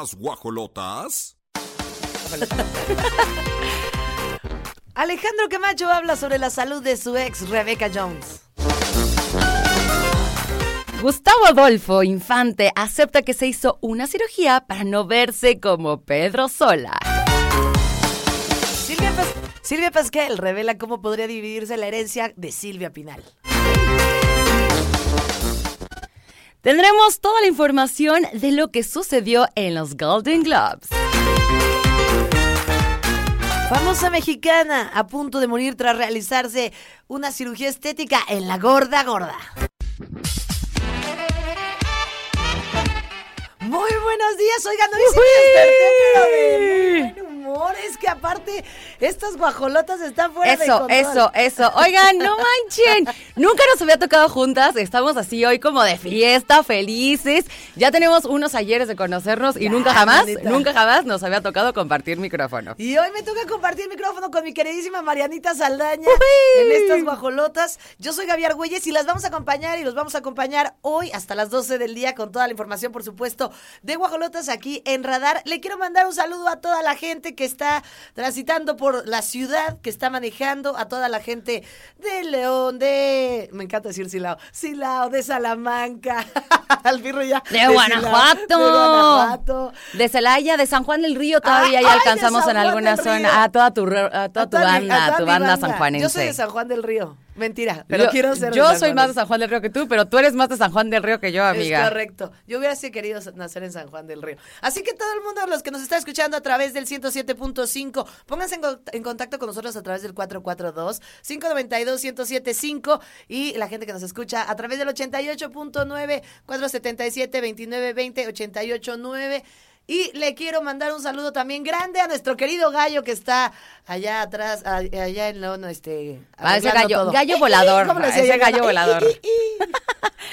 Las guajolotas. Alejandro Camacho habla sobre la salud de su ex Rebecca Jones. Gustavo Adolfo Infante acepta que se hizo una cirugía para no verse como Pedro Sola. Silvia, Pas- Silvia Pasquel revela cómo podría dividirse la herencia de Silvia Pinal. Tendremos toda la información de lo que sucedió en los Golden Globes. Famosa mexicana a punto de morir tras realizarse una cirugía estética en la gorda gorda. Muy buenos días, oigan, desperté, pero muy buen Es que aparte, estas guajolotas están fuera de Eso, control. eso, eso. Oigan, no manchen. Nunca nos había tocado juntas. Estamos así hoy como de fiesta, felices. Ya tenemos unos ayeres de conocernos y Ya, nunca jamás, manita. nunca jamás nos había tocado compartir micrófono. Y hoy me toca compartir micrófono con mi queridísima Marianita Saldaña en estas guajolotas. Yo soy Gaby Argüelles y las vamos a acompañar y los vamos a acompañar hoy hasta las 12 del día con toda la información, por supuesto, de guajolotas aquí en Radar. Le quiero mandar un saludo a toda la gente que está transitando por la ciudad, que está manejando, a toda la gente de León, de... Me encanta decir Silao. Silao, de Salamanca. Al birro ya. De Guanajuato. De Guanajuato. De Celaya, de San Juan del Río todavía ya ay, de alcanzamos en alguna zona. A toda tu, a toda tu A toda mi- a banda, toda tu banda sanjuanense. Yo soy de San Juan del Río. Mentira, pero yo quiero ser de yo San soy Juan más de San Juan del Río que tú, pero tú eres más de San Juan del Río que yo, amiga. Es correcto. Yo hubiera sí querido nacer en San Juan del Río. Así que todo el mundo, los que nos está escuchando a través del 107.5, pónganse en, en contacto con nosotros a través del 442-592-1075 y la gente que nos escucha a través del 88.9, 477-2920, 88.9. Y le quiero mandar un saludo también grande a nuestro querido gallo que está allá atrás, a- allá en lo, no, este. Ah, ese gallo- todo. gallo volador, ¿Cómo le ese decía yo? gallo volador.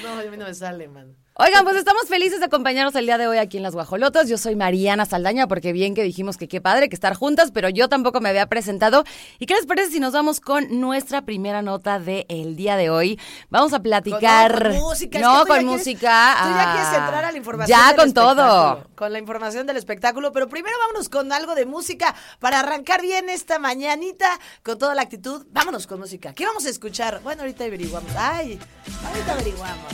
No, a mí no me sale, man. Oigan, pues estamos felices de acompañarnos el día de hoy aquí en Las Guajolotas. Yo soy Mariana Saldaña, porque bien que dijimos que qué padre que estar juntas, pero yo tampoco me había presentado. ¿Y qué les parece si nos vamos con nuestra primera nota del día de hoy? Vamos a platicar. Con, no, con música. es No, que con ya quieres- música. Tú ya ah, quieres entrar a la información. Ya del con todo. Con la información del espectáculo. Pero primero vámonos con algo de música para arrancar bien esta mañanita con toda la actitud. Vámonos con música. ¿Qué vamos a escuchar? Bueno, ahorita averiguamos. Ay, ahorita averiguamos.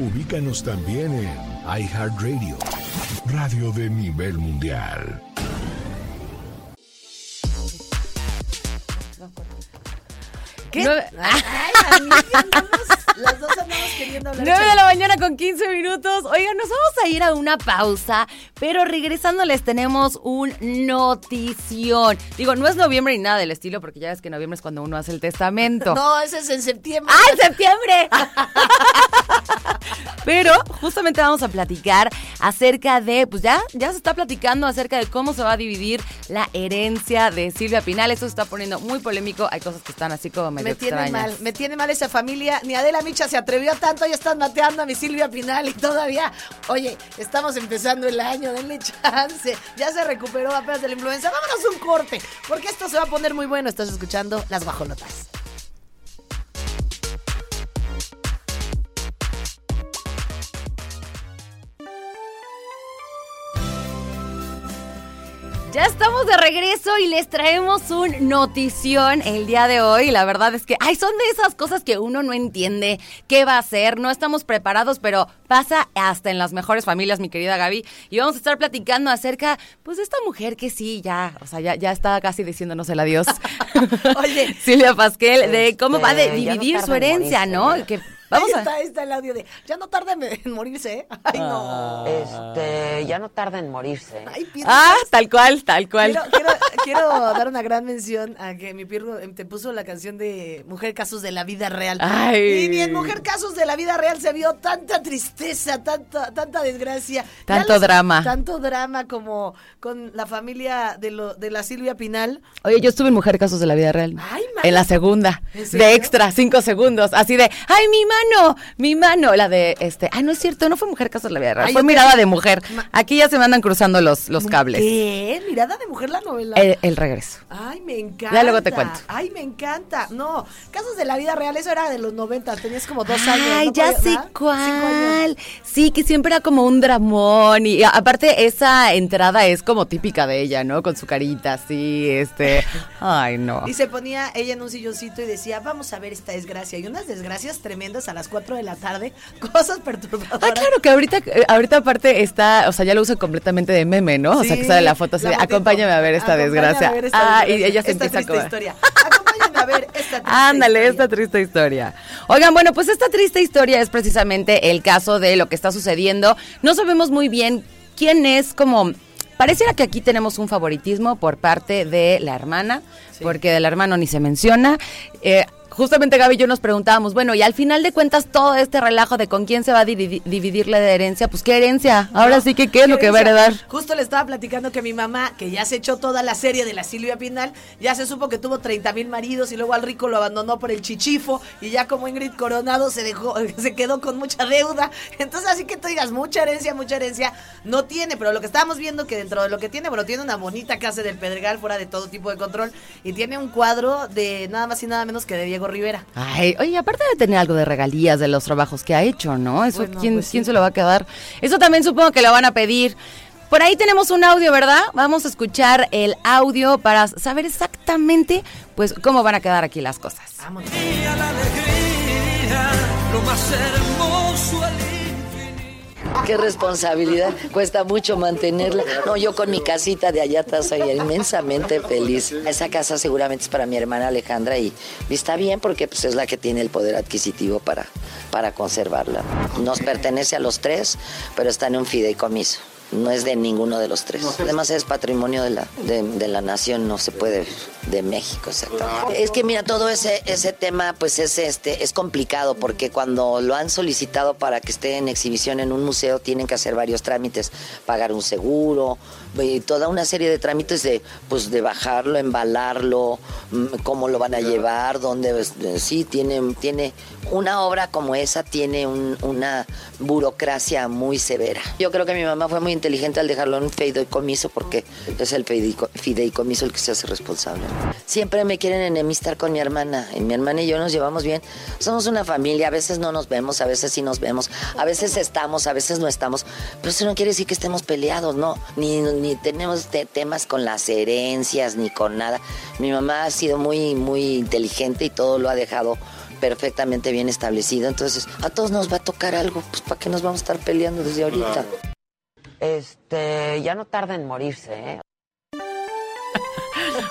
Ubícanos también en iHeartRadio, radio de nivel mundial. ¿Qué? Nueve- Ay, amiga, andamos- las dos andamos queriendo hablar. 9 de la mañana con 15 minutos. Oigan, nos vamos a ir a una pausa, pero regresando les tenemos un notición. Digo, no es noviembre ni nada del estilo, porque ya ves que noviembre es cuando uno hace el testamento. No, ese es en septiembre. ¡Ah, en septiembre! Pero justamente vamos a platicar acerca de, pues ya, ya se está platicando acerca de cómo se va a dividir la herencia de Silvia Pinal. Eso se está poniendo muy polémico. Hay cosas que están así como medio Me tiene extrañas. mal, me tiene mal esa familia. Ni Adela Micha se atrevió tanto, ya están mateando a mi Silvia Pinal y todavía, oye, estamos empezando el año, denle chance. Ya se recuperó apenas de la influenza. Vámonos un corte, porque esto se va a poner muy bueno. Estás escuchando Las Guajolotas. Ya estamos de regreso y les traemos un notición el día de hoy. La verdad es que, ay, son de esas cosas que uno no entiende qué va a hacer. No estamos preparados, pero pasa hasta en las mejores familias, mi querida Gaby. Y vamos a estar platicando acerca, pues, de esta mujer que sí, ya, o sea, ya, ya está casi diciéndonos el adiós. Oye. Silvia Pasquel, de cómo va a de- Este, no dividir su en herencia, ¿no? ¿no? Que vamos ahí a... está, ahí está el audio de, ya no tarda en, morirse, ¿eh? Ay, no. Este, ya no tarda en morirse. Ay, Ah, tal cual, tal cual. Quiero, quiero, quiero dar una gran mención a que mi pirro em, te puso la canción de Mujer Casos de la Vida Real. Ay. Y ni en Mujer Casos de la Vida Real se vio tanta tristeza, tanta, tanta desgracia. Tanto drama. Tanto drama como con la familia de, lo, de la Silvia Pinal. Oye, yo estuve en Mujer Casos de la Vida Real. Ay, ma- en la segunda. De extra, cinco segundos. Así de, ¡ay, mi mano! ¡Mi mano! La de, este, ay, no es cierto, no fue Mujer Casos de la Vida Real. Ay, fue mirada te- de mujer. Aquí ya se me andan cruzando los, los cables. ¿Qué? Mirada de mujer la novela. El, el regreso. Ay, me encanta. Ya luego te cuento. Ay, me encanta. No, Casos de la Vida Real, eso era de los 90, tenías como dos años. Ay, ¿no? ya sé cuál. Sí, que siempre era como un dramón. Y aparte, esa entrada es como típica de ella, ¿no? Con su carita así, este. Ay, no. Y se ponía ella en un silloncito y decía, vamos a ver esta desgracia. Y unas desgracias tremendas a las 4 de la tarde, cosas perturbadoras. Ah, claro, que ahorita, eh, ahorita aparte está, o sea, ya lo usa completamente de meme, ¿no? o sea, que sale la foto así, fotito. acompáñame a ver esta Acompáñame a ver esta ah, y ella se esta empieza a triste comer. historia. A ver esta triste Ándale, historia. esta triste historia. Oigan, bueno, pues esta triste historia es precisamente el caso de lo que está sucediendo. No sabemos muy bien quién es como... Pareciera que aquí tenemos un favoritismo por parte de la hermana, porque del hermano ni se menciona. Eh, justamente Gaby y yo nos preguntábamos, bueno, y al final de cuentas todo este relajo de con quién se va a dividir, la herencia, pues qué herencia. Ahora No, sí que qué es lo que va a heredar. Justo le estaba platicando que mi mamá, que ya se echó toda la serie de la Silvia Pinal, ya se supo que tuvo 30 mil maridos y luego al rico lo abandonó por el chichifo y ya como Ingrid Coronado se dejó, se quedó con mucha deuda. Entonces así que tú digas, mucha herencia, mucha herencia, no tiene, pero lo que estábamos viendo que dentro de lo que tiene, bueno, tiene una bonita casa del Pedregal fuera de todo tipo de control y tiene un cuadro de nada más y nada menos que de Diego Rivera. Ay, oye, aparte de tener algo de regalías de los trabajos que ha hecho, ¿no? Eso, Bueno, ¿quién, pues sí. quién se lo va a quedar? Eso también supongo que lo van a pedir. Por ahí tenemos un audio, ¿verdad? Vamos a escuchar el audio para saber exactamente, pues, cómo van a quedar aquí las cosas. A la alegría, lo más hermoso. Qué responsabilidad, cuesta mucho mantenerla. No, yo con mi casita de allá atrás soy inmensamente feliz. Esa casa seguramente es para mi hermana Alejandra y, está bien porque pues, es la que tiene el poder adquisitivo para, para conservarla. Nos pertenece a los tres, pero está en un fideicomiso. No es de ninguno de los tres. Además es patrimonio de la, de, de la nación, no se puede de México exactamente. Es que mira, todo ese, ese tema pues es este es complicado porque cuando lo han solicitado para que esté en exhibición en un museo tienen que hacer varios trámites, pagar un seguro, y toda una serie de trámites de pues de bajarlo, embalarlo, mm, cómo lo van a llevar, dónde pues, sí tiene tiene una obra como esa tiene un- una burocracia muy severa. Yo creo que mi mamá fue muy inteligente al dejarlo en un fideicomiso porque es el fideico- fideicomiso el que se hace responsable. Siempre me quieren enemistar con mi hermana. Y mi hermana y yo nos llevamos bien. Somos una familia, a veces no nos vemos, a veces sí nos vemos, a veces estamos, a veces no estamos. Pero eso no quiere decir que estemos peleados, no. Ni, ni tenemos te- temas con las herencias, ni con nada. Mi mamá ha sido muy, muy inteligente y todo lo ha dejado perfectamente bien establecido. Entonces, a todos nos va a tocar algo, pues ¿para qué nos vamos a estar peleando desde ahorita? Este, ya no tarda en morirse, ¿eh?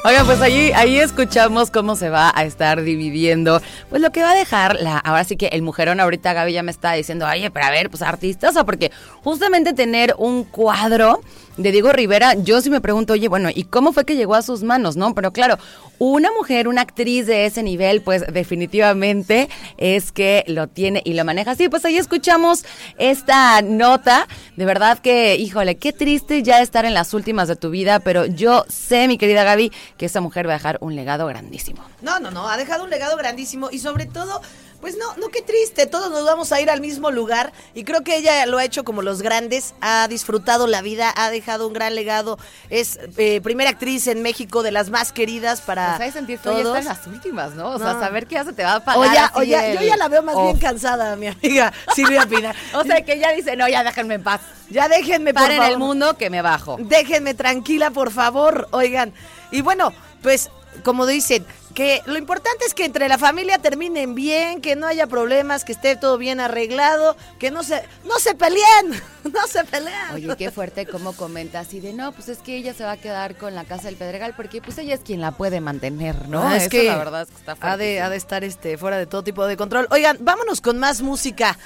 Oigan, pues ahí, ahí escuchamos cómo se va a estar dividiendo, pues lo que va a dejar la, ahora sí que el mujerón ahorita Gaby ya me está diciendo, oye, pero a ver, pues artistas, o porque justamente tener un cuadro de Diego Rivera, yo sí me pregunto, oye, bueno, ¿y cómo fue que llegó a sus manos, no? Pero claro, una mujer, una actriz de ese nivel, pues definitivamente es que lo tiene y lo maneja así. Pues ahí escuchamos esta nota, de verdad que, híjole, qué triste ya estar en las últimas de tu vida, pero yo sé, mi querida Gaby, que esa mujer va a dejar un legado grandísimo. No, no, no, ha dejado un legado grandísimo y sobre todo, pues no, no, qué triste, todos nos vamos a ir al mismo lugar y creo que ella lo ha hecho como los grandes, ha disfrutado la vida, ha dejado un gran legado, es eh, primera actriz en México de las más queridas para Pues hay sentir que ya todos. está en las últimas, ¿no? O sea, saber que ya se te va a pagar. O ya, o ya- yo ya la veo más bien cansada, mi amiga Silvia Pina. O sea, que ya dice, no, ya déjenme en paz. ya déjenme, por Paren favor. el mundo que me bajo. Déjenme tranquila, por favor. Oigan. Y bueno, pues, como dicen, que lo importante es que entre la familia terminen bien, que no haya problemas, que esté todo bien arreglado, que no se, no se peleen, no se peleen. Oye, qué fuerte cómo comenta así de, no, pues es que ella se va a quedar con la casa del Pedregal porque pues ella es quien la puede mantener, ¿no? Ah, es Eso que la verdad es que está ha de, fuertísimo. ha de estar este, fuera de todo tipo de control. Oigan, vámonos con más música.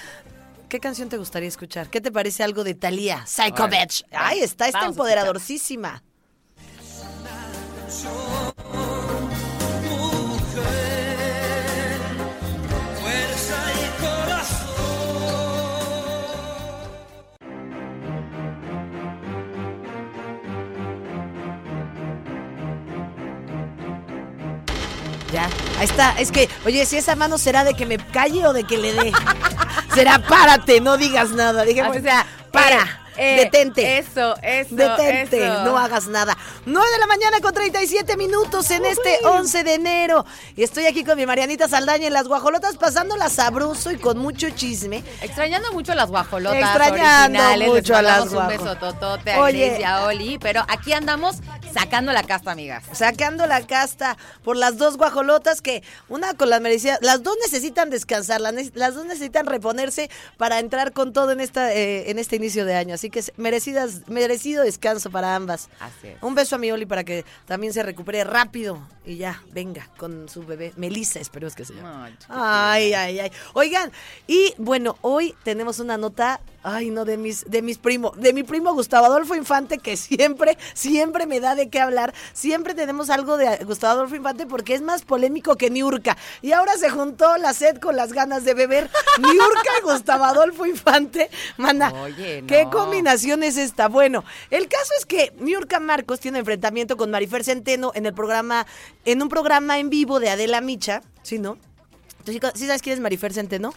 ¿Qué canción te gustaría escuchar? ¿Qué te parece algo de Thalía? Psycho. Bitch. Ay, está, está Vamos a empoderadorcísima. Ya, ahí está. Es que, oye, si esa mano será de que me calle o de que le dé. será párate, no digas nada. Dijimos, O sea, para, eh, detente. Eso, eso. Detente, eso. no hagas nada. 9 de la mañana con 37 minutos en este 11 de enero. Y estoy aquí con mi Marianita Saldaña en las guajolotas, pasándola sabroso y con mucho chisme. Extrañando mucho a las guajolotas Extrañando originales. Les mucho a las mandamos un beso totote a Oye. Grace y a Oli. Pero aquí andamos sacando la casta, amigas. Sacando la casta por las dos guajolotas que una con las merecidas, las dos necesitan descansar, las dos necesitan reponerse para entrar con todo en esta eh, en este inicio de año, así que merecidas merecido descanso para ambas. Así es. Un beso a mi Oli para que también se recupere rápido y ya venga con su bebé Melissa, espero es que se llame. Ay, ay, ay. Oigan, y bueno, hoy tenemos una nota, ay, no, de mis, de mis primos, de mi primo Gustavo Adolfo Infante, que siempre, siempre me da de qué hablar. Siempre tenemos algo de Gustavo Adolfo Infante porque es más polémico que Niurka. Y ahora se juntó la sed con las ganas de beber. Niurka y Gustavo Adolfo Infante. Manda, Oye, ¿qué combinación es esta? Bueno, el caso es que Niurka Marcos tiene enfrentamiento con Marifer Centeno en el programa, en un programa en vivo de Adela Micha, ¿sí, no? ¿Tú sí, sí sabes quién es Marifer Centeno?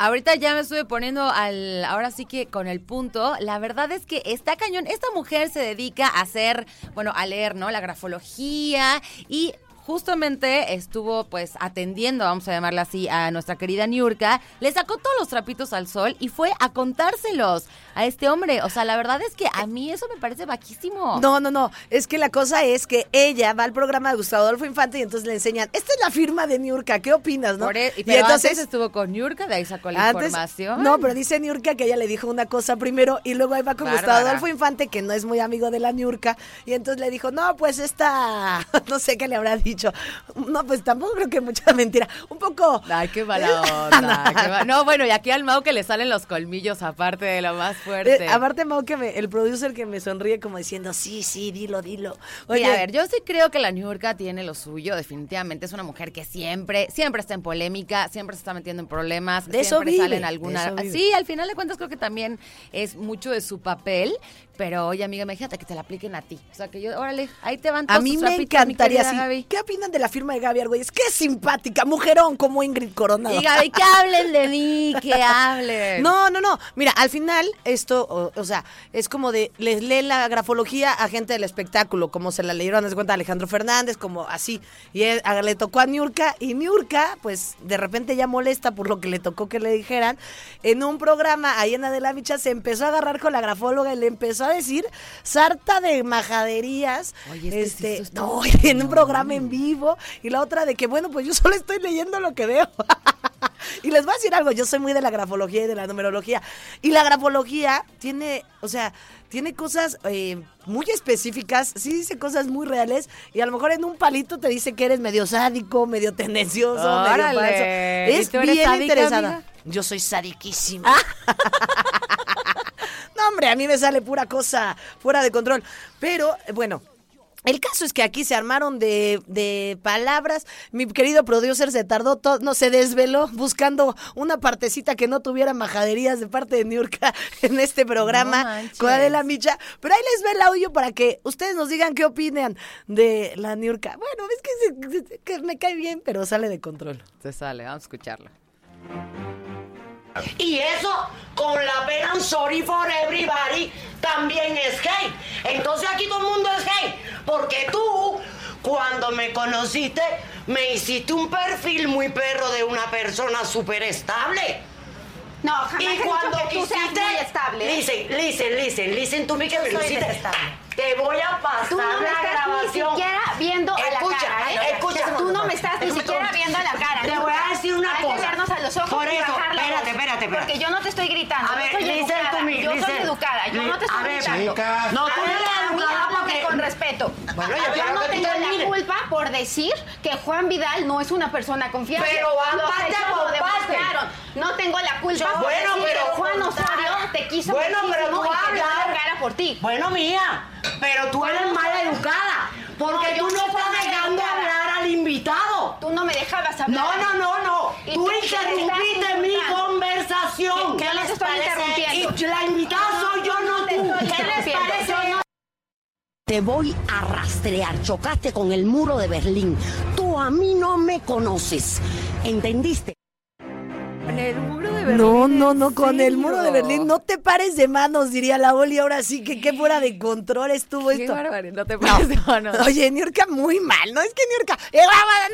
Ahorita ya me estuve poniendo al, ahora sí que con el punto. La verdad es que está cañón. Esta mujer se dedica a hacer, bueno, a leer, ¿no? La grafología y justamente estuvo pues atendiendo, vamos a llamarla así, a nuestra querida Niurka, le sacó todos los trapitos al sol y fue a contárselos a este hombre. O sea, la verdad es que a mí eso me parece baquísimo. No, no, no. Es que la cosa es que ella va al programa de Gustavo Adolfo Infante y entonces le enseñan, esta es la firma de Niurka, ¿qué opinas, no? Por e- y pero antes estuvo con Niurka, de ahí sacó la Antes- información. No, pero dice Niurka que ella le dijo una cosa primero y luego ahí va con Bárbara. Gustavo Adolfo Infante, que no es muy amigo de la Niurka, y entonces le dijo, no, pues esta, no sé qué le habrá dicho. No, pues tampoco creo que mucha mentira. Un poco... Ay, qué mala onda. qué No, bueno, y aquí al Mau que le salen los colmillos aparte de lo más fuerte. Eh, aparte, Mau, que me- el producer que me sonríe como diciendo, sí, sí, dilo, dilo. Oye, Mira, a ver, yo sí creo que la Niurka tiene lo suyo, definitivamente. Es una mujer que siempre, siempre está en polémica, siempre se está metiendo en problemas, De eso vive, sale en alguna. eso vive. Sí, al final de cuentas creo que también es mucho de su papel. Pero oye, amiga, imagínate que te la apliquen a ti. O sea, que yo, órale, ahí te van todos a mí me encantaría así. Gaby. ¿Qué opinan de la firma de Gaby Argüelles? Qué simpática, mujerón como Ingrid Coronado. Y Gaby, que hablen de mí, que hablen. No, no, no. Mira, al final esto, o, o sea, es como de, les lee la grafología a gente del espectáculo, como se la leyeron, de cuenta, a Alejandro Fernández, como así. Y él- a- le tocó a Niurka, y Niurka, pues, de repente ya molesta por lo que le tocó que le dijeran. En un programa, ahí en Adela Micha, se empezó a agarrar con la grafóloga y le empezó a decir sarta de majaderías. Oye, sí, este, eso está no, en un programa en vivo. Y la otra de que, bueno, pues yo solo estoy leyendo lo que veo. y les voy a decir algo, yo soy muy de la grafología y de la numerología. Y la grafología tiene, o sea, tiene cosas eh, muy específicas, sí dice cosas muy reales. Y a lo mejor en un palito te dice que eres medio sádico, medio tendencioso, medio Órale. falso. ¿Y Es tú eres bien sádica, interesada. amiga? Yo soy sadiquísima. No, hombre, a mí me sale pura cosa fuera de control. Pero, bueno. El caso es que aquí se armaron de, de palabras. Mi querido producer se tardó todo, no se desveló buscando una partecita que no tuviera majaderías de parte de Niurka en este programa con Adela Micha. Pero ahí les ve el audio para que ustedes nos digan qué opinan de la Niurka. Bueno, es que, se- que me cae bien, pero sale de control. Se sale, vamos a escucharlo. Y eso, con la pena I'm sorry for everybody, también es hate. Entonces aquí todo el mundo es hate. Porque tú, cuando me conociste, me hiciste un perfil muy perro de una persona súper estable. No, jamás Y cuando que tú seas quisiste, muy estable. listen, listen, listen, listen to me que me lo hiciste. detestable. Te voy a pasar Tú no me la estás grabación. ni siquiera viendo a la Escucha, cara, ¿eh? escucha. Tú no me estás ni siquiera viendo a la cara. Te voy a decir una Hay cosa. que vernos a los ojos Por y eso, bajar la espérate, espérate, espérate. Porque yo no te estoy gritando. A ver, yo soy educada. me, yo soy educada. Yo no te A estoy ver, gritando. chicas. No, tú A eres a educada con respeto. Bueno, yo no tengo la culpa por decir que Juan Vidal no es una persona confiable. Pero van parte por demostraron. No tengo la culpa Yo- por bueno, decir pero- que Juan Osorio te quiso Bueno, pero tú y que dio la cara por ti. Bueno, mía, pero tú eres mala educada. Porque tú no estás dejando educada. hablar al invitado. Tú no me dejabas hablar. No, no, no, no. Tú interrumpiste mi conversación. ¿Qué- qué les estoy interrumpiendo? Y la invitada soy yo, no te tú. ¿Qué les parece no? Te voy a rastrear. Chocaste con el muro de Berlín. Tú a mí no me conoces. ¿Entendiste? En el muro de Berlín. No, no, ¿en no, con el muro de? Berlín. No te pares de manos, diría la Oli. Ahora sí que qué fuera de control estuvo Qué esto. barbaridad, no te pares de manos. Oye, Niurka muy mal, ¿no? Es que Niurka, eh,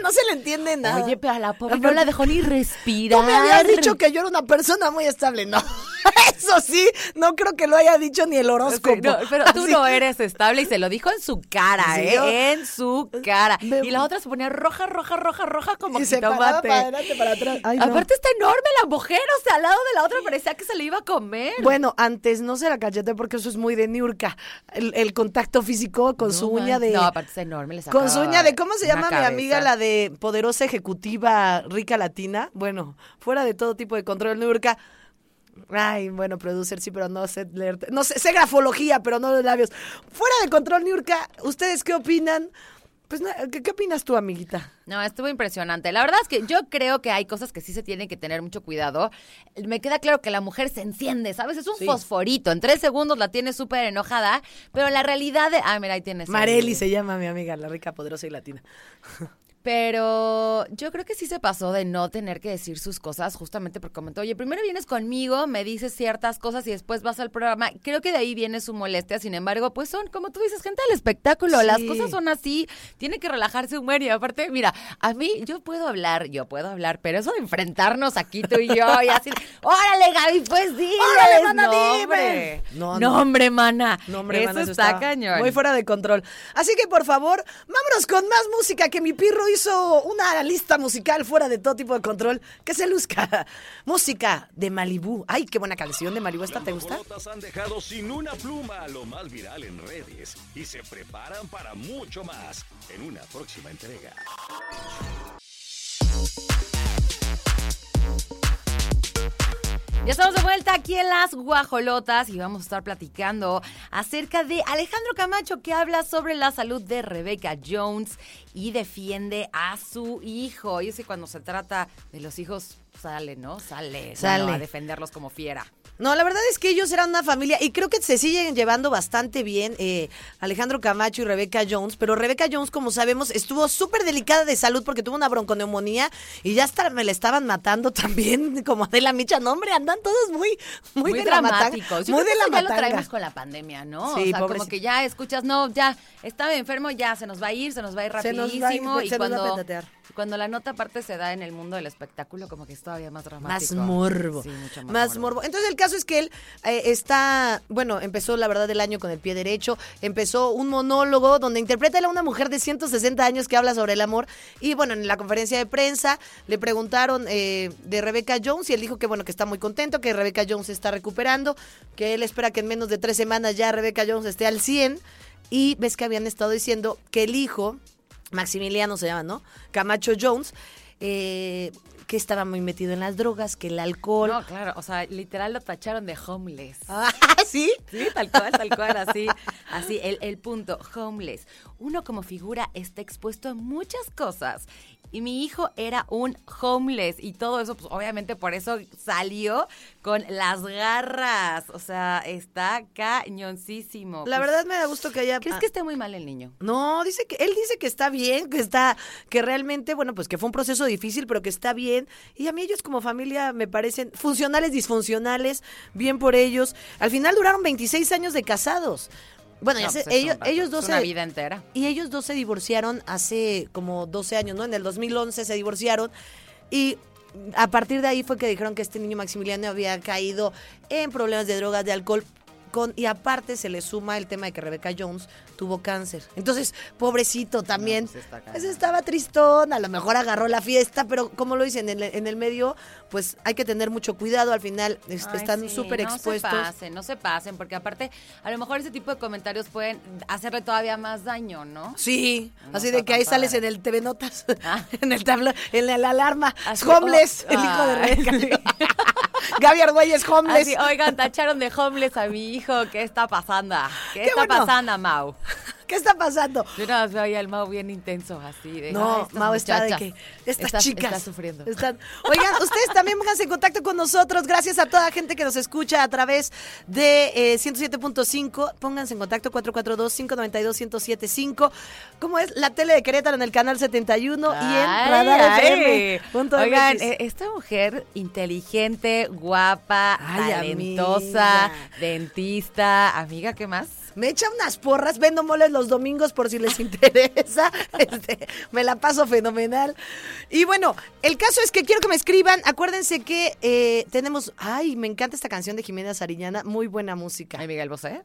no se le entiende nada. Oye, pero a la pobre no la dejó ni respirar. Tú me habías dicho que yo era una persona muy estable, no. Eso sí, no creo que lo haya dicho ni el horóscopo. Sí, no, pero tú Así no eres estable y se lo dijo en su cara, Sí, ¿eh? yo- En su cara. Me- Y la otra se ponía roja, roja, roja, roja como Y se paraba para adelante, para atrás. Ay, no. Aparte está enorme la mujer, o sea, al lado de la otra parecía que se le iba a comer. Bueno, antes no se la cacheté porque eso es muy de Niurka. El, el contacto físico con No su uña de. No, aparte está enorme. Le Con su uña de, ¿cómo se llama mi amiga, la de poderosa ejecutiva rica latina? Bueno, fuera de todo tipo de control, Niurka. Ay, bueno, producer, sí, pero no sé leer. No sé, sé grafología, pero no los labios. Fuera de control, Niurka, ¿ustedes qué opinan? Pues, ¿qué, qué opinas tú, amiguita? No, estuvo impresionante. La verdad es que yo creo que hay cosas que sí se tienen que tener mucho cuidado. Me queda claro que la mujer se enciende, ¿sabes? Es un Sí. fosforito. En tres segundos la tiene súper enojada, pero la realidad de... Ah, mira, ahí tienes. Mareli se llama mi amiga, la rica, poderosa y latina. Pero yo creo que sí se pasó de no tener que decir sus cosas, justamente porque comentó, oye, primero vienes conmigo, me dices ciertas cosas y después vas al programa. Creo que de ahí viene su molestia, sin embargo, pues son, como tú dices, gente del espectáculo, las cosas son así, tiene que relajarse un buen y aparte, mira, a mí yo puedo hablar, yo puedo hablar, pero eso de enfrentarnos aquí tú y yo y así, órale Gaby, pues dile. ¡Órale, mana, no, dime! No, No, no. hombre, mana. No, hombre, eso mana, eso está, cañón. Muy fuera de control. Así que, por favor, vámonos con más música, que mi pirro hizo una lista musical fuera de todo tipo de control. Que se luzca. música de Malibú. Ay, qué buena canción de Malibú. ¿Esta te gusta? Guajolotas han dejado sin una pluma lo más viral en redes y se preparan para mucho más en una próxima entrega. Ya estamos de vuelta aquí en Las Guajolotas y vamos a estar platicando acerca de Alejandro Camacho que habla sobre la salud de Rebecca Jones y defiende a su hijo. Y es que cuando se trata de los hijos sale, ¿no? Sale, Sale. bueno, a defenderlos como fiera. No, la verdad es que ellos eran una familia y creo que se siguen llevando bastante bien eh, Alejandro Camacho y Rebeca Jones, pero Rebeca Jones, como sabemos, estuvo súper delicada de salud porque tuvo una bronconeumonía y ya hasta me la estaban matando también, como Adela Micha. No, hombre, andan todos muy, muy, Muy, de matanga, dramáticos. Muy de la eso ya lo matanga. traemos con la pandemia, ¿no? Sí, o sea, como que ya escuchas, no, ya estaba enfermo, ya se nos va a ir, se nos va a ir Se nos rapidísimo. va y se nos va a cuando, la nota aparte se da en el mundo del espectáculo, como que es todavía más dramático. Más morbo. Sí, mucho más, más morbo. Entonces el caso es que él eh, está, bueno, empezó la verdad el año con el pie derecho, empezó un monólogo donde interpreta a una mujer de 160 años que habla sobre el amor y bueno, en la conferencia de prensa le preguntaron eh, de Rebecca Jones y él dijo que bueno, que está muy contento, que Rebecca Jones se está recuperando, que él espera que en menos de tres semanas ya Rebecca Jones esté al 100 y ves que habían estado diciendo que el hijo, Maximiliano se llama, ¿no? Camacho Jones, eh, que estaba muy metido en las drogas, que el alcohol. No, claro, o sea, literal lo tacharon de homeless. Ah, ¿sí? Sí, tal cual, tal cual, así, así, el, el punto, homeless. Uno como figura está expuesto a muchas cosas. Y mi hijo era un homeless y todo eso, pues obviamente por eso salió con las garras. O sea, está cañoncísimo. La Pues, verdad me da gusto que haya... ¿Crees que esté muy mal el niño? No, dice que él dice que está bien, que está, que realmente, bueno, pues que fue un proceso difícil, pero que está bien. Y a mí ellos como familia me parecen funcionales, disfuncionales, bien por ellos. Al final duraron 26 años de casados. Bueno, ya No, sé, pues es ellos, un- ellos dos una se- vida entera. Y ellos dos se divorciaron hace como 12 años, ¿no? En el 2011 se divorciaron y a partir de ahí fue que dijeron que este niño Maximiliano había caído en problemas de drogas, de alcohol. Con, y aparte se le suma el tema de que Rebecca Jones tuvo cáncer. Entonces, pobrecito también. pues está cañón. Ese estaba tristón, a lo mejor agarró la fiesta, pero como lo dicen en el, en el medio, pues hay que tener mucho cuidado. Al final este, Ay, están sí, súper expuestos. No se pasen, no se pasen, porque aparte, a lo mejor ese tipo de comentarios pueden hacerle todavía más daño, ¿no? Sí, No así de que ahí sales en el TV Notas, Ah. en el tabla, en la, la alarma. Así, homeless, oh, el hijo de. Rebeca. Gaby Argüelles, homeless. Así, oigan, tacharon de homeless a mi hijo. ¿Qué está pasando? ¿Qué, Qué está bueno. pasando, Mau? ¿Qué está pasando? Yo nada más veo ahí al Mau bien intenso, así de. No, "Ay, Mau está de que estas estás- chicas estás sufriendo. están- Oigan, ustedes también pónganse en contacto con nosotros. Gracias a toda la gente que nos escucha a través de eh, 107.5. Pónganse en contacto 442-592-1075. ¿Cómo es? La tele de Querétaro en el canal 71 y en Ay, Radar ay. FM. Oigan, eh, esta mujer inteligente, guapa, Ay, talentosa, amiga. dentista, amiga, ¿qué más? Me echa unas porras, vendo moles los domingos por si les interesa. Este, me la paso fenomenal. Y bueno, el caso es que quiero que me escriban. Acuérdense que eh, tenemos. Ay, me encanta esta canción de Jimena Sariñana. Muy buena música. Ay, Miguel Bosé.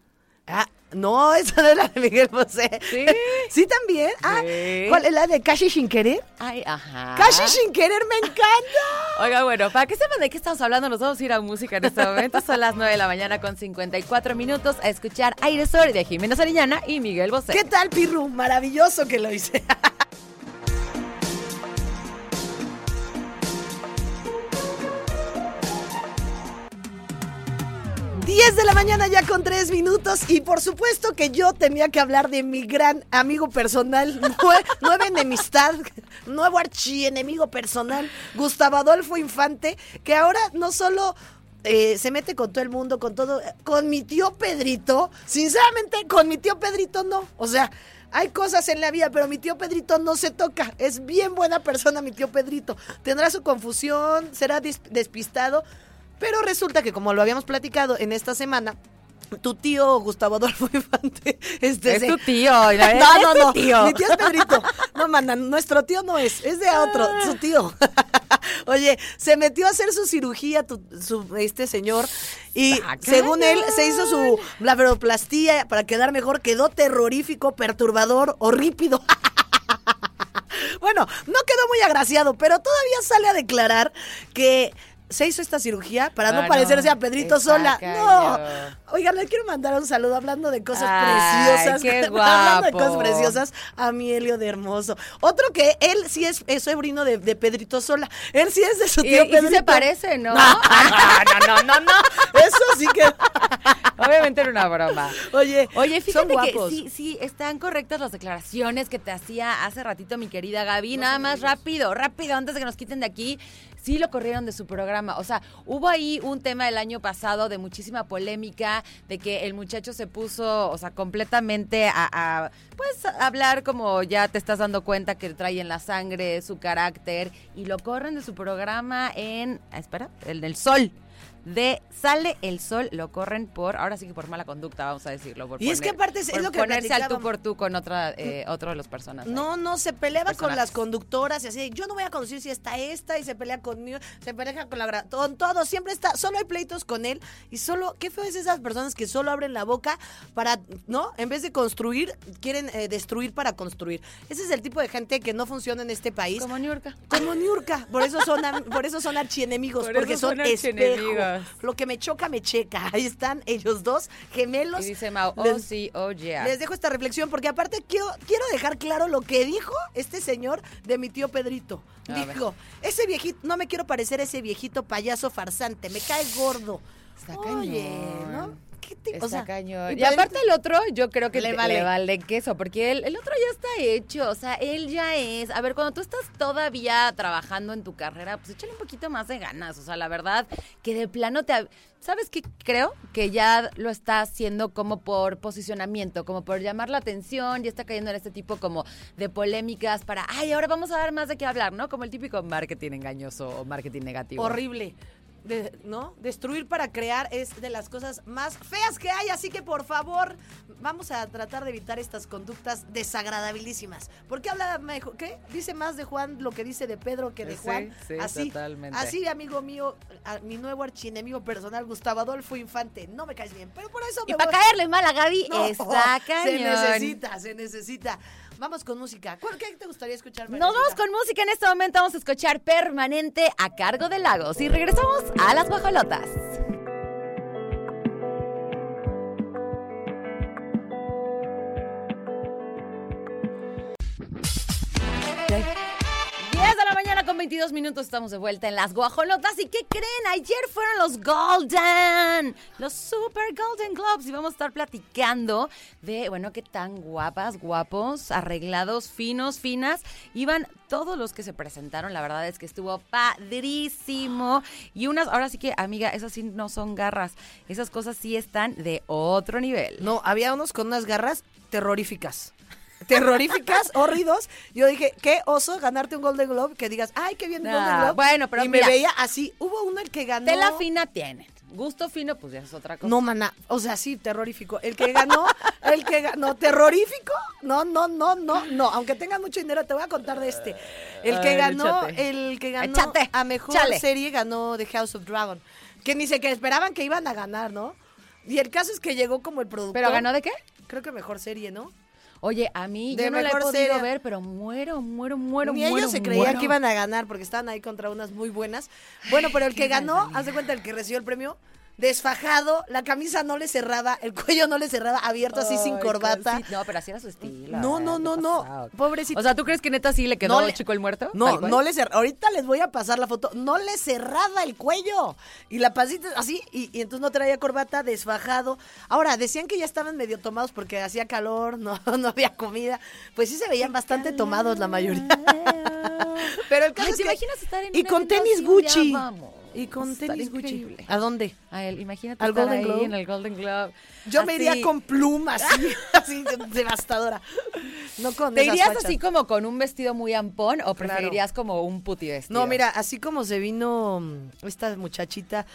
Ah, no, esa no es la de Miguel Bosé. ¿Sí? ¿Sí también? Ah, Sí. ¿cuál es la de Casi sin querer? Ay, ajá. Casi sin querer, me encanta. Oiga, bueno, para que sepan de qué estamos hablando, nos vamos a ir a música en este momento. Son las 9 de la mañana con 54 minutos a escuchar Aire Sol de Jimena Sariñana y Miguel Bosé. ¿Qué tal, Pirru? Maravilloso que lo hice. 10 de la mañana ya con 3 minutos y por supuesto que yo tenía que hablar de mi gran amigo personal, nue- nueva enemistad, nuevo archienemigo personal, Gustavo Adolfo Infante, que ahora no solo eh, se mete con todo el mundo, con todo, con mi tío Pedrito, sinceramente con mi tío Pedrito no, o sea... Hay cosas en la vida, pero mi tío Pedrito no se toca. Es bien buena persona mi tío Pedrito. Tendrá su confusión, será despistado, pero resulta que como lo habíamos platicado en esta semana, tu tío Gustavo Adolfo Infante este, Es se- tu tío, no, es no, no. tío. Mi tío es Pedrito. No, mana, nuestro tío no es, es de otro, su tío. Oye, se metió a hacer su cirugía tu- su, este señor y Ah, según él se hizo su blaveroplastía para quedar mejor, quedó terrorífico, perturbador, horrípido. Bueno, no quedó muy agraciado, pero todavía sale a declarar que se hizo esta cirugía para no Ah, parecerse no, a Pedrito Sola. No. Oigan, le quiero mandar un saludo hablando de cosas Ay, preciosas. qué hablando de cosas preciosas a mi Helio de Hermoso. Otro que él sí es, es sobrino de, de Pedrito Sola. Él sí es de su Y, tío y Pedrito. se parece, ¿no? Ah, no, no, no, no. Eso sí que. Obviamente era una broma. Oye, Oye, son fíjate que guapos. sí, sí, están correctas las declaraciones que te hacía hace ratito mi querida Gaby. Nada más rápido, rápido, antes de que nos quiten de aquí. Sí lo corrieron de su programa. O sea, hubo ahí un tema el año pasado de muchísima polémica, de que el muchacho se puso, o sea, completamente a, a, pues, a hablar como ya te estás dando cuenta que trae en la sangre su carácter. Y lo corren de su programa en, espera, el del Sol. De Sale el Sol, lo corren por, ahora sí que por mala conducta, vamos a decirlo. Por Y es que aparte es- lo que ponerse al tú por tú con otra, eh, otro de los personajes. No, no, se peleaba con las conductoras y así, yo no voy a conducir si está esta y se pelea conmigo, se pelea con la con todo, siempre está, solo hay pleitos con él y solo, qué feo es esas personas que solo abren la boca para, ¿no? En vez de construir, quieren eh, destruir para construir. Ese es el tipo de gente que no funciona en este país. Como Niurka. Como Niurka, por eso son, por eso son archienemigos, Por porque eso son, son espejo. Lo que me choca, me checa. Ahí están ellos dos, gemelos. Y dice Mau, oh Les- sí, oh yeah. les dejo esta reflexión porque aparte quiero, quiero dejar claro lo que dijo este señor de mi tío Pedrito. A dijo, ese viejito, no me quiero parecer a ese viejito payaso farsante, me cae gordo. Está Oye, cañón. ¿no? ¿Qué te- Está o sea, cañón. y Y aparte el otro, yo creo que Le le, vale. vale. le vale queso, porque el, el otro ya está hecho, o sea, él ya es. A ver, cuando tú estás todavía trabajando en tu carrera, pues échale un poquito más de ganas, o sea, la verdad, que de plano te... ¿Sabes qué? Creo que ya lo está haciendo como por posicionamiento, como por llamar la atención, ya está cayendo en este tipo como de polémicas para, ay, ahora vamos a dar más de qué hablar, ¿no? Como el típico marketing engañoso o marketing negativo. horrible. De- ¿No? Destruir para crear es de las cosas más feas que hay, así que por favor, vamos a tratar de evitar estas conductas desagradabilísimas. ¿Por qué habla mejor? ¿Qué? Dice más de Juan lo que dice de Pedro que de Sí, Juan. sí, así, totalmente. así, amigo mío, a mi nuevo archienemigo personal, Gustavo Adolfo Infante. No me caes bien, pero por eso Y me para voy- caerle mal a Gaby, No, está cañón. Se necesita, se necesita. Vamos con música. ¿Cuál, ¿Qué te gustaría escuchar, Nos vamos con música en este momento. Vamos a escuchar Permanente a cargo de Lagos. Y regresamos a las guajolotas. 22 minutos estamos de vuelta en las guajolotas. ¿Y qué creen? Ayer fueron los Golden, los Super Golden Globes. Y vamos a estar platicando de, bueno, qué tan guapas, guapos, arreglados, finos, finas. Iban todos los que se presentaron. La verdad es que estuvo padrísimo. Y unas, ahora sí que, amiga, esas sí no son garras. Esas cosas sí están de otro nivel. No, había unos con unas garras terroríficas. Terroríficas, horridos. Yo dije, qué oso ganarte un Golden Globe que digas, ay, qué bien Nah, Golden Globe. bueno, pero y mira. me veía así. Hubo uno el que ganó. Tela fina tienen. Gusto fino, pues ya es otra cosa. No, mana, o sea, sí, terrorífico. El que ganó, el que ganó, terrorífico, no, no, no, no, no. Aunque tengas mucho dinero, te voy a contar de este. El que ganó, el que ganó a mejor chale. serie ganó The House of Dragon. Que ni sé que esperaban que iban a ganar, ¿no? Y el caso es que llegó como el productor. ¿Pero ganó de qué? Creo que mejor serie, ¿no? Oye, a mí De yo no la he podido serie. ver, pero muero, muero, muero, Ni muero. ellos se creían muero. que iban a ganar porque estaban ahí contra unas muy buenas. Bueno, pero el que ganó, haz de cuenta, el que recibió el premio, desfajado, la camisa no le cerraba, el cuello no le cerraba, abierto así sin corbata. sí, no, pero así era su estilo. No, no, ¿qué no, no. Pobrecito. O sea, ¿tú crees que neta sí le quedó No le- chico el muerto? No, no le cerraba. Ahorita les voy a pasar la foto. No le cerraba el cuello. Y la pasita así. Y, y entonces no traía corbata, desfajado. Ahora, decían que ya estaban medio tomados porque hacía calor, no, no había comida. Pues sí se veían bastante tomados la mayoría. Pero el caso Ay, es ¿te que- imaginas estar en Y con tenis? Gucci. Vamos. Y con tenis Gucci. ¿A dónde? A él, imagínate Al estar Golden ahí Globe. en el Golden Globe. Yo me iría con plumas, así, así devastadora. No con ¿Te esas irías fachas. así como con un vestido muy ampón o preferirías como un puti vestido? No, mira, así como se vino mm, esta muchachita.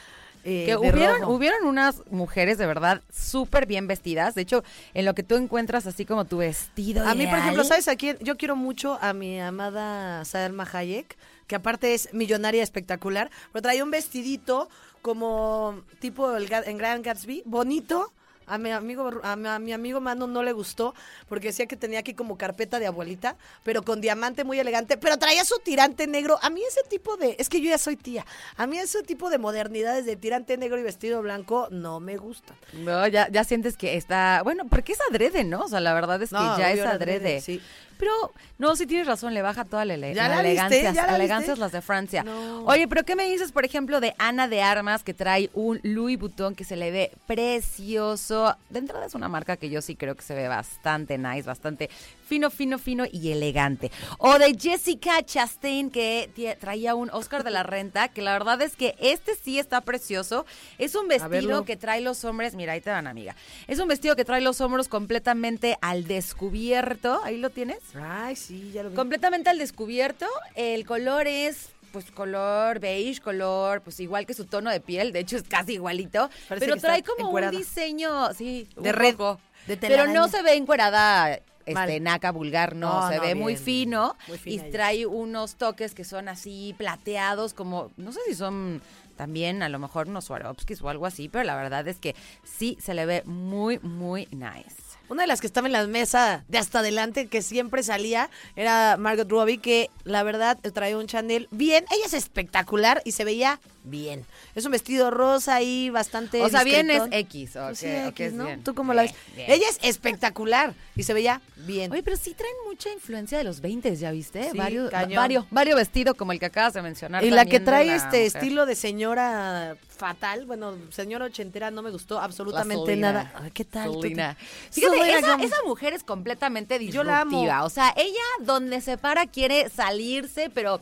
eh, Que hubieron, hubieron unas mujeres de verdad súper bien vestidas. De hecho, en lo que tú encuentras así como tu vestido. A mí, por ideal. ejemplo, ¿sabes a quién? Yo quiero mucho a mi amada Salma Hayek, que aparte es millonaria espectacular, pero traía un vestidito como tipo el en Grand Gatsby, bonito. A mi amigo a mi, a mi amigo Manu no le gustó porque decía que tenía aquí como carpeta de abuelita, pero con diamante muy elegante, pero traía su tirante negro. A mí ese tipo de, es que yo ya soy tía. A mí ese tipo de modernidades de tirante negro y vestido blanco no me gustan. No, ya, ya sientes que está. Bueno, porque es adrede, ¿no? O sea, la verdad es que No, ya es adrede, adrede. sí. Pero, no, sí tienes razón, le baja toda la, ¿Ya la elegancia. ¿Ya la elegancias las de Francia. No. Oye, pero ¿qué me dices, por ejemplo, de Ana de Armas, que trae un Louis Vuitton que se le ve precioso? De entrada es una marca que yo sí creo que se ve bastante nice, bastante fino, fino, fino y elegante. O de Jessica Chastain, que traía un Oscar de la Renta, que la verdad es que este sí está precioso. Es un vestido que trae los hombres, mira, ahí te van, amiga. Es un vestido que trae los hombros completamente al descubierto. Ahí lo tienes. Ay, sí, ya lo vi. Completamente al descubierto. El color es pues color beige, color pues igual que su tono de piel, de hecho es casi igualito, Parece pero trae como encuerada. un diseño, sí, De un red, poco. de pero no se ve encuerada este naca vulgar, no, No, se no, ve muy fino muy y ella. trae unos toques que son así plateados como no sé si son también a lo mejor unos Swarovskis o algo así, pero la verdad es que sí se le ve muy muy nice. Una de las que estaba en la mesa de hasta adelante, que siempre salía, era Margot Robbie, que la verdad traía un Chanel bien. Ella es espectacular y se veía bien. Es un vestido rosa y bastante. O sea, bien es discretón. X, ¿o Pues sí, X, es ¿no? bien? ¿Tú cómo la ves? Bien. Ella es espectacular y se veía bien. Oye, pero sí traen mucha influencia de los 20, ¿ya viste? Sí, varios, varios, varios vestidos como el que acabas de mencionar. y la que trae este mujer. estilo de señora fatal, bueno, señora ochentera, no me gustó absolutamente nada. Ay, ¿Qué tal? tú? Selena. Fíjate, esa, mujer es completamente Yo la amo. disruptiva. O sea, ella donde se para quiere salirse, pero,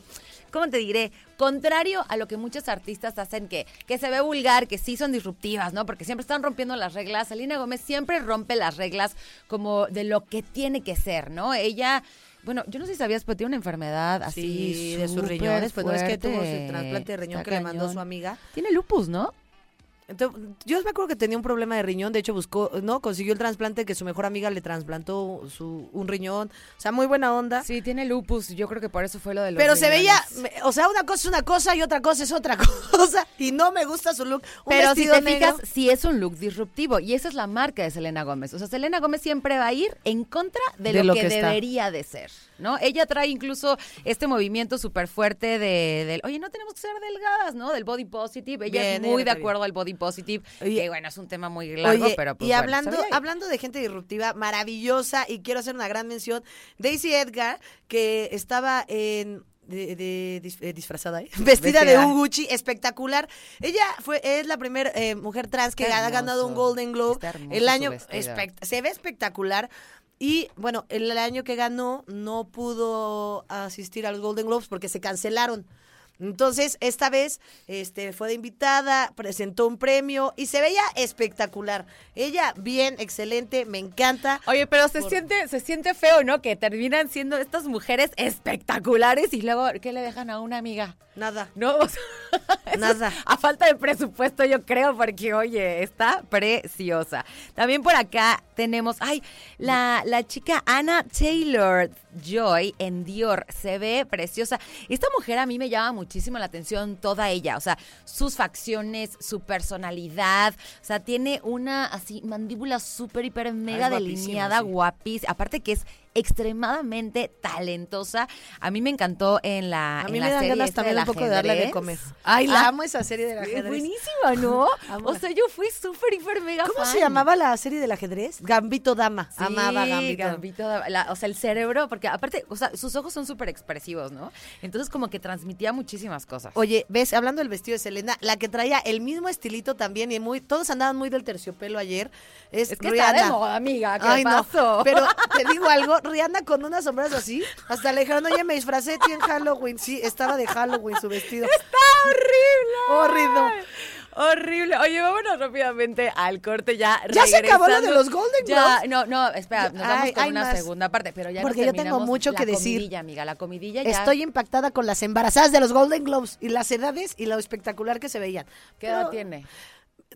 ¿cómo te diré? Contrario a lo que muchos artistas hacen, que, que se ve vulgar, que sí son disruptivas, ¿no? Porque siempre están rompiendo las reglas. Selena Gómez siempre rompe las reglas como de lo que tiene que ser, ¿no? Ella... Bueno, yo no sé si sabías, pero tiene una enfermedad así Sí, de sus riñones, pues no es que tuvo su trasplante de riñón que le mandó su amiga. Tiene lupus, ¿no? Entonces, yo me acuerdo que tenía un problema de riñón, de hecho buscó, no, consiguió el trasplante que su mejor amiga le trasplantó su, un riñón, o sea, muy buena onda. Sí, tiene lupus. Yo creo que por eso fue lo de los Pero se veía, o sea, una cosa es una cosa y otra cosa es otra cosa, y no me gusta su look. Un Pero si te negro. fijas, sí es un look disruptivo y esa es la marca de Selena Gómez. O sea, Selena Gómez siempre va a ir en contra de, De lo, lo que, que debería de ser, ¿no? Ella trae incluso este movimiento súper fuerte de, del, oye, no tenemos que ser delgadas, ¿no? Del body positive. Ella Bien, es muy de acuerdo al body positive, Oye, que bueno, es un tema muy largo, Oye, pero pues, y hablando, hablando de gente disruptiva, maravillosa, y quiero hacer una gran mención, Daisy Edgar, que estaba en de, eh, disfrazada, ¿eh? Vestida, de un Gucci espectacular. Ella fue es la primera mujer trans que ha ganado un. Golden Globe. El año se ve espectacular. Y bueno, el año que ganó no pudo asistir a los Golden Globes porque se cancelaron. Entonces, esta vez este, fue de invitada, presentó un premio y se veía espectacular. Ella, bien, excelente, me encanta. Oye, pero se Por- siente, se siente feo, ¿no? Que terminan siendo estas mujeres espectaculares y luego, ¿qué le dejan a una amiga? Nada. No, O sea, eso Nada. A falta de presupuesto, yo creo, porque, oye, está preciosa. También por acá tenemos, ay, la, la chica Anna Taylor Joy en Dior. Se ve preciosa. Esta mujer a mí me llama muchísimo la atención, toda ella. O sea, sus facciones, su personalidad. O sea, tiene una así mandíbula súper, hiper, mega delineada, sí. guapísima. Aparte que es extremadamente talentosa. A mí me encantó en la A en mí la me dan serie ganas también un poco de darle de ajedrez. comer. Ay, la Ah, amo esa serie del es ajedrez. buenísima, ¿no? O sea, yo fui súper, hiper, mega ¿Cómo se llamaba la serie del ajedrez? Gambito Dama. Sí, Amaba Gambito. Gambito Dama. La- o sea, el cerebro, porque aparte, o sea, sus ojos son súper expresivos, ¿no? Entonces, como que transmitía muchísimas cosas. Oye, ves, hablando del vestido de Selena, la que traía el mismo estilito también y muy, todos andaban muy del terciopelo ayer. Es, Es que Rihanna. está de moda, amiga. ¿Qué Ay, no, pasó? pero te digo algo, Rihanna con unas sombras así, hasta le dijeron, oye, me disfracé tío, en Halloween. Sí, estaba de Halloween su vestido. ¡Está horrible! Horrible. Horrible. Oye, vámonos rápidamente al corte ya. ¿Ya se acabó lo de los Golden Ya, Globes? no, no, espera, nos vamos Ay, con hay una más. segunda parte, pero ya nos Porque yo tengo terminamos mucho la que decir. comidilla, amiga, la comidilla ya. Estoy impactada con las embarazadas de los Golden Globes y las edades y lo espectacular que se veían. ¿Qué edad Pero, tiene?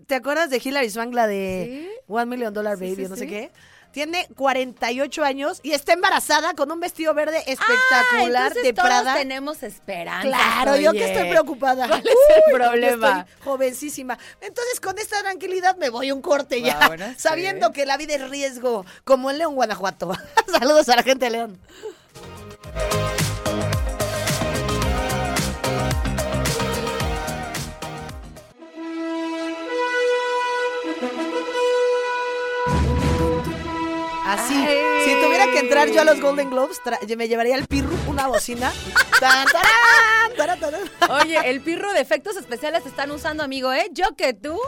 ¿Te acuerdas de Hilary Swank, la de Sí. One Million Dollar Sí, Baby, sí, o no sé sí. qué? Tiene 48 años y está embarazada con un vestido verde Ah, espectacular entonces de todos Prada. tenemos esperanza. Claro, yo que estoy preocupada. ¿Cuál es Uy, problema? Estoy jovencísima. Entonces, con esta tranquilidad me voy a un corte ya, sí. sabiendo que la vida es riesgo, como en León, Guanajuato. Saludos a la gente de León. Así, Ay. si tuviera que entrar yo a los Golden Globes, me llevaría el pirru, una bocina. Tan, tarán, tarán, tarán. Oye, el pirro de efectos especiales te están usando, amigo, ¿eh? Yo que tú.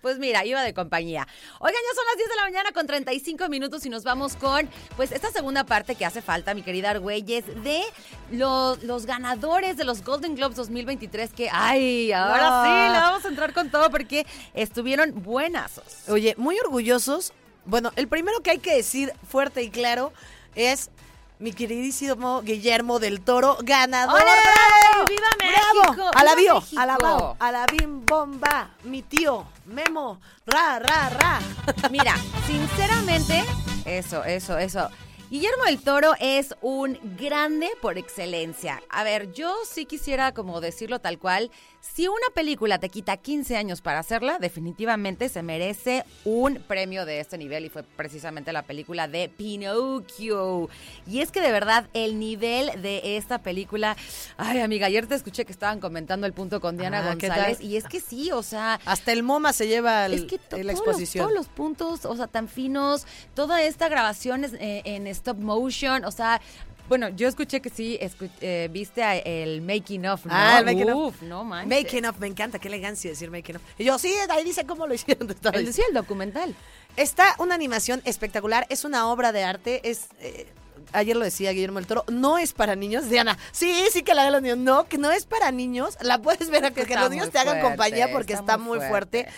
Pues mira, iba de compañía. Oigan, ya son las 10 de la mañana con 35 minutos y nos vamos con, pues, esta segunda parte que hace falta, mi querida Argüelles, de los, los ganadores de los Golden Globes 2023 que, ay, ahora No. sí, le vamos a entrar con todo porque estuvieron buenazos. Oye, muy orgullosos. Bueno, el primero que hay que decir fuerte y claro es mi queridísimo Guillermo del Toro, ganador. ¡Bravo! ¡Viva ¡Bravo! México! A la ¡Viva bio, México! a la bao, a la bim bomba, mi tío, Memo, ra, ra, ra. Mira, sinceramente, eso, eso, eso. Guillermo del Toro es un grande por excelencia. A ver, yo sí quisiera como decirlo tal cual. Si una película te quita 15 años para hacerla, definitivamente se merece un premio de este nivel y fue precisamente la película de Pinocchio. Y es que de verdad el nivel de esta película, ay amiga, ayer te escuché que estaban comentando el punto con Diana Ah, ¿qué González y es que sí, o sea, Hasta el MoMA se lleva el- es que to- la todos exposición. Los, todos los puntos, o sea, tan finos, toda esta grabación es, eh, en stop motion, o sea, bueno, yo escuché que sí, escu- eh, viste a- el making of, ¿no? Ah, el making of. Uf, no manches. Making of, me encanta, qué elegancia decir making of. Y yo, sí, ahí dice cómo lo hicieron. Él decía el documental. Está una animación espectacular, es una obra de arte, es... eh, Ayer lo decía Guillermo el Toro, no es para niños. Diana, sí, sí que la hagan los niños. No, que no es para niños. La puedes ver a que, los niños te hagan compañía porque está muy fuerte. fuerte.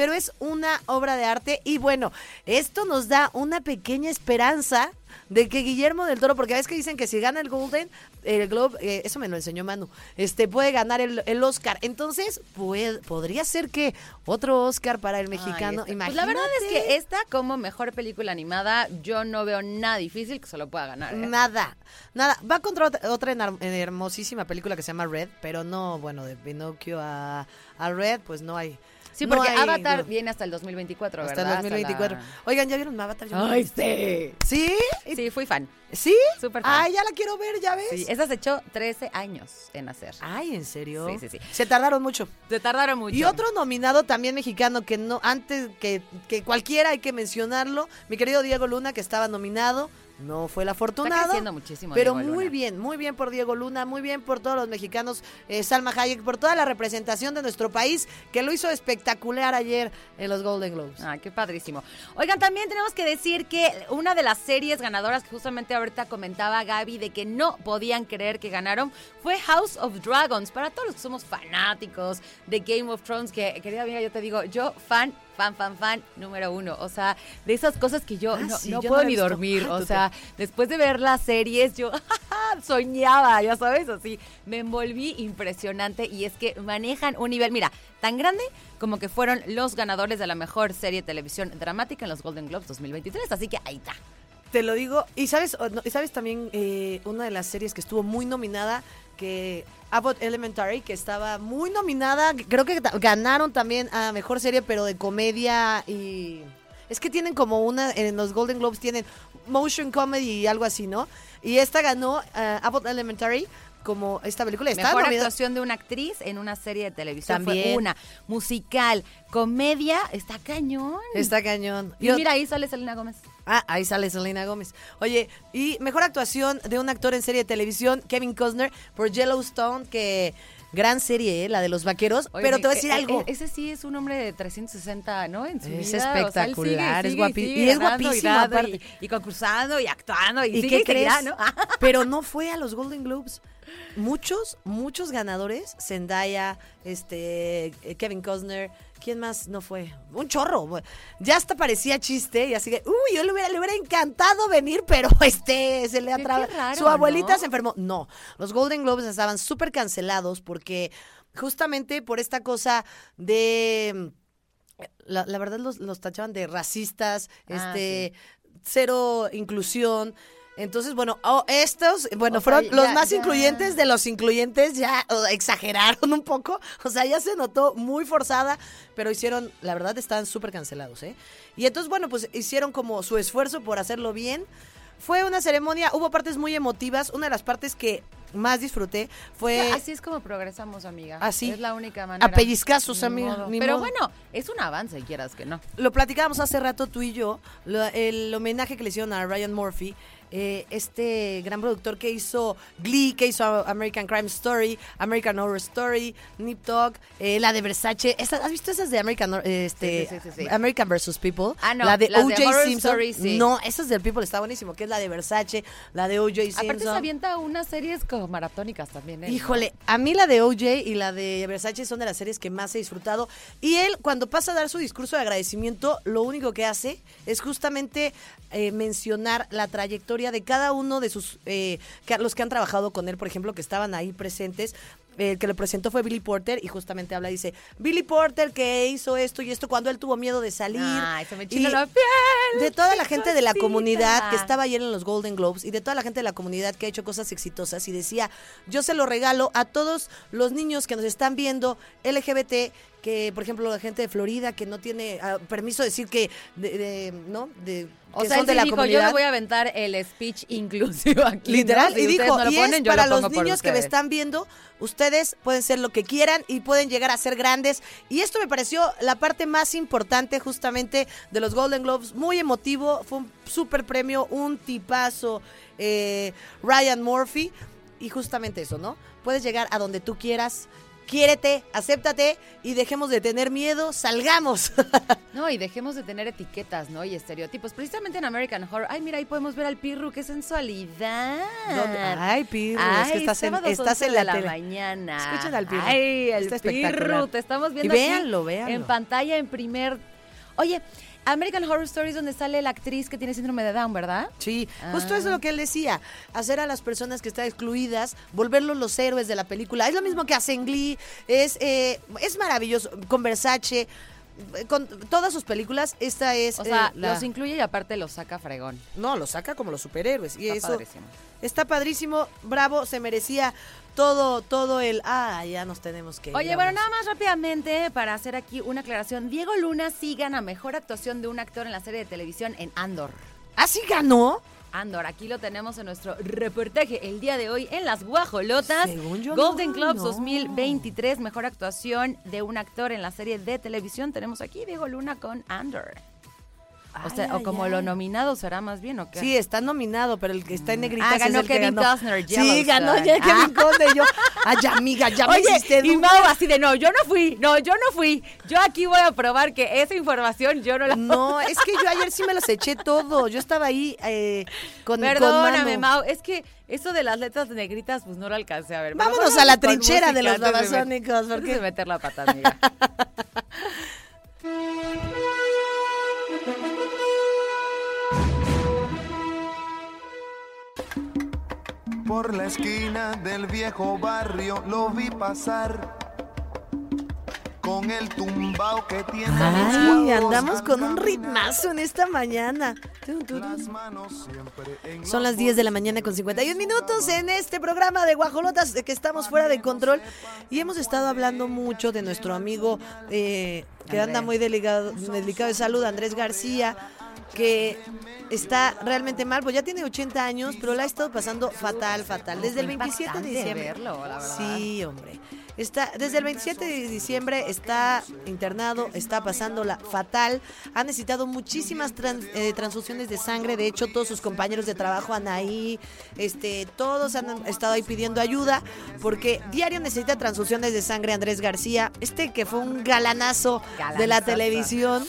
Pero es una obra de arte y bueno, esto nos da una pequeña esperanza de que Guillermo del Toro, porque ves que dicen que si gana el Golden, el Globe, eh, eso me lo enseñó Manu, este puede ganar el, el Oscar. Entonces, puede, podría ser que otro Oscar para el mexicano. Ay, está. Pues la verdad es que esta como mejor película animada, yo no veo nada difícil que se lo pueda ganar. ¿eh? Nada, nada. Va contra otra, otra hermosísima película que se llama Red, pero no, bueno, de Pinocchio a, a Red, pues no hay. Sí, no porque hay- Avatar no. viene hasta el 2024, hasta ¿verdad? el 2024. la- Oigan, ¿ya vieron Avatar? Yo Ay, sí. ¿Sí? Sí, fui fan. ¿Sí? Súper fan. Ay, ya la quiero ver, ¿ya ves? Sí, esa se echó 13 años en hacer. Ay, ¿en serio? Sí, sí, sí. Se tardaron mucho. Se tardaron mucho. Y otro nominado también mexicano que no, antes que, que cualquiera hay que mencionarlo, mi querido Diego Luna, que estaba nominado, no fue el afortunado. creciendo muchísimo Pero Diego muy Luna. bien, muy bien por Diego Luna, muy bien por todos los mexicanos, eh, Salma Hayek, por toda la representación de nuestro país, que lo hizo espectacular ayer en los Golden Globes. Ah, qué padrísimo. Oigan, también tenemos que decir que una de las series ganadoras que justamente ahorita comentaba Gaby de que no podían creer que ganaron fue House of Dragons. Para todos los que somos fanáticos de Game of Thrones, que querida amiga, yo te digo, yo fan, fan, fan, fan número uno. O sea, de esas cosas que yo Ah, no, sí, no yo no puedo ni dormir. Ah, O sea, después de ver las series, yo soñaba, ya sabes, así. Me envolví impresionante y es que manejan un nivel, mira, tan grande como que fueron los ganadores de la mejor serie de televisión dramática en los Golden Globes 2023. Así que ahí está. Te lo digo. Y sabes, y sabes también eh, una de las series que estuvo muy nominada, que Abbott Elementary, que estaba muy nominada. Creo que ganaron también a mejor serie, pero de comedia y. Es que tienen como una, en los Golden Globes tienen motion comedy y algo así, ¿no? Y esta ganó eh, Abbott Elementary como esta película. Está Mejor nominada- actuación de una actriz en una serie de televisión fue También. una. Musical, comedia, está cañón. Está cañón. Y Yo- mira, ahí sale Selena Gómez. Ah, ahí sale Selena Gómez. Oye, y mejor actuación de un actor en serie de televisión, Kevin Costner, por Yellowstone, que gran serie, ¿eh? la de los vaqueros. Oye, pero te voy a decir e- algo. e- Ese sí es un hombre de 360, ¿no? En su Es vida. O sea, él espectacular, es guapi- y es ganando guapísimo, dando aparte. Y, y concursando y actuando. ¿Y, ¿Y sigue qué seguirá, crees? ¿no? Pero no fue a los Golden Globes. Muchos, muchos ganadores. Zendaya, este, eh, Kevin Costner. ¿Quién más no fue? Un chorro. Ya hasta parecía chiste y así que, uy, yo le hubiera, le hubiera encantado venir, pero este, se le atraba. Su abuelita ¿no? se enfermó. No, los Golden Globes estaban súper cancelados porque justamente por esta cosa de... La, la verdad los, los tachaban de racistas, Ah, este, cero inclusión. Entonces, bueno, oh, estos, bueno, O fueron sea, los ya- más ya- incluyentes de los incluyentes, ya oh, exageraron un poco. O sea, ya se notó muy forzada, pero hicieron, la verdad, estaban súper cancelados, ¿eh? Y entonces, bueno, pues hicieron como su esfuerzo por hacerlo bien. Fue una ceremonia, hubo partes muy emotivas. Una de las partes que más disfruté fue Así es como progresamos, amiga. Así. Es la única manera. a pellizcazos, amiga. Pero modo. bueno, es un avance, quieras que no. Lo platicábamos hace rato tú y yo, lo- el homenaje que le hicieron a Ryan Murphy, eh, este gran productor que hizo Glee, que hizo American Crime Story, American Horror Story, Nip Tuck, eh, la de Versace. ¿Has visto esas de American, Hor- este, Sí, sí, sí, sí, sí. American vs. People? Ah, no, La de O.J. Simpson. Story. No, esas del People está buenísimo, que es la de Versace, la de O.J. Simpson. Aparte se avienta unas series como maratónicas también. ¿no? Híjole, a mí la de OJ y la de Versace son de las series que más he disfrutado. Y él, cuando pasa a dar su discurso de agradecimiento, lo único que hace es justamente eh, mencionar la trayectoria de cada uno de sus, eh, que- los que han trabajado con él, por ejemplo, que estaban ahí presentes. El que le presentó fue Billy Porter y justamente habla, dice, Billy Porter que hizo esto y esto cuando él tuvo miedo de salir. Ay, se me Y la piel. De toda la gente de la comunidad que estaba ayer en los Golden Globes y de toda la gente de la comunidad que ha hecho cosas exitosas y decía, yo se lo regalo a todos los niños que nos están viendo LGBT, que por ejemplo la gente de Florida que no tiene ah, permiso de decir que, de, de- ¿no? De, O que sea, son él de sí la dijo, yo me voy a aventar el speech inclusivo aquí. Literal, ¿no? Si y dijo, no lo y ponen, es yo para lo los niños que me ustedes". están viendo, ustedes pueden ser lo que quieran y pueden llegar a ser grandes. Y esto me pareció la parte más importante justamente de los Golden Globes, muy emotivo, fue un super premio, un tipazo, eh, Ryan Murphy, y justamente eso, ¿no? Puedes llegar a donde tú quieras. Quiérete, acéptate y dejemos de tener miedo, salgamos. No, y dejemos de tener etiquetas, ¿no? Y estereotipos. Precisamente en American Horror. Ay, mira, ahí podemos ver al Pirru, qué sensualidad. ¿Dónde? Ay, Pirru, es que estás en- sábados estás 11 en la de la tele. mañana. Escuchen al Pirru. Ay, el Está. Pirru, te estamos Y viendo aquí véanlo, véanlo. en pantalla, en primer... Oye, American Horror Stories donde sale la actriz que tiene síndrome de Down, ¿verdad? Sí, justo Ah. eso es lo que él decía, hacer a las personas que están excluidas, volverlos los héroes de la película. Es lo mismo que hace en Glee, es, eh, es maravilloso, con Versace, con todas sus películas, esta es... O sea, eh, la- los incluye y aparte los saca fregón. No, lo saca como los superhéroes. Y Está eso padrísimo. está padrísimo, bravo, se merecía todo, todo el... Ah, ya nos tenemos que ir, Oye, bueno, nada más rápidamente para hacer aquí una aclaración. Diego Luna sí gana mejor actuación de un actor en la serie de televisión en Andor. ¿Ah, sí ganó? Andor, aquí lo tenemos en nuestro reportaje el día de hoy en Las Guajolotas. Según yo, Golden no Globes ganó. 2023, mejor actuación de un actor en la serie de televisión. Tenemos aquí Diego Luna con Andor. O sea, Ay, o como ay. lo nominado será más bien, ¿o qué? Sí, está nominado, pero el que está en negrita Ah, es ganó el que Kevin ganó. Costner, Sí, ganó ya Ah. Kevin Costner. Yo, ay, amiga, ya me Oye, hiciste y. Mau así de, no, yo no fui, no, yo no fui. Yo aquí voy a probar que esa información yo no la... No, es que yo ayer sí me los eché todo. Yo estaba ahí eh, con, con Perdóname, mano. Mau, es que eso de las letras negritas, pues no lo alcancé a ver. Vámonos a la con trinchera de los babasónicos, porque- meter la pata, amiga. Por la esquina del viejo barrio lo vi pasar con el tumbao que tiene Ay, andamos con un ritmazo en esta mañana. Son las 10 de la mañana con 51 minutos en este programa de Guajolotas de que estamos fuera de control. Y hemos estado hablando mucho de nuestro amigo eh, que anda muy delicado, delicado de salud, Andrés García, que está realmente mal, pues ya tiene 80 años, pero la ha estado pasando fatal, fatal. Desde el Fue 27 de diciembre. verlo, la verdad. Sí, hombre. Está, desde el 27 de diciembre está internado, está pasándola fatal. Ha necesitado muchísimas eh, transfusiones de sangre. De hecho, todos sus compañeros de trabajo, Anaí, este, todos han estado ahí pidiendo ayuda porque diario necesita transfusiones de sangre. Andrés García, este que fue un galanazo de la televisión.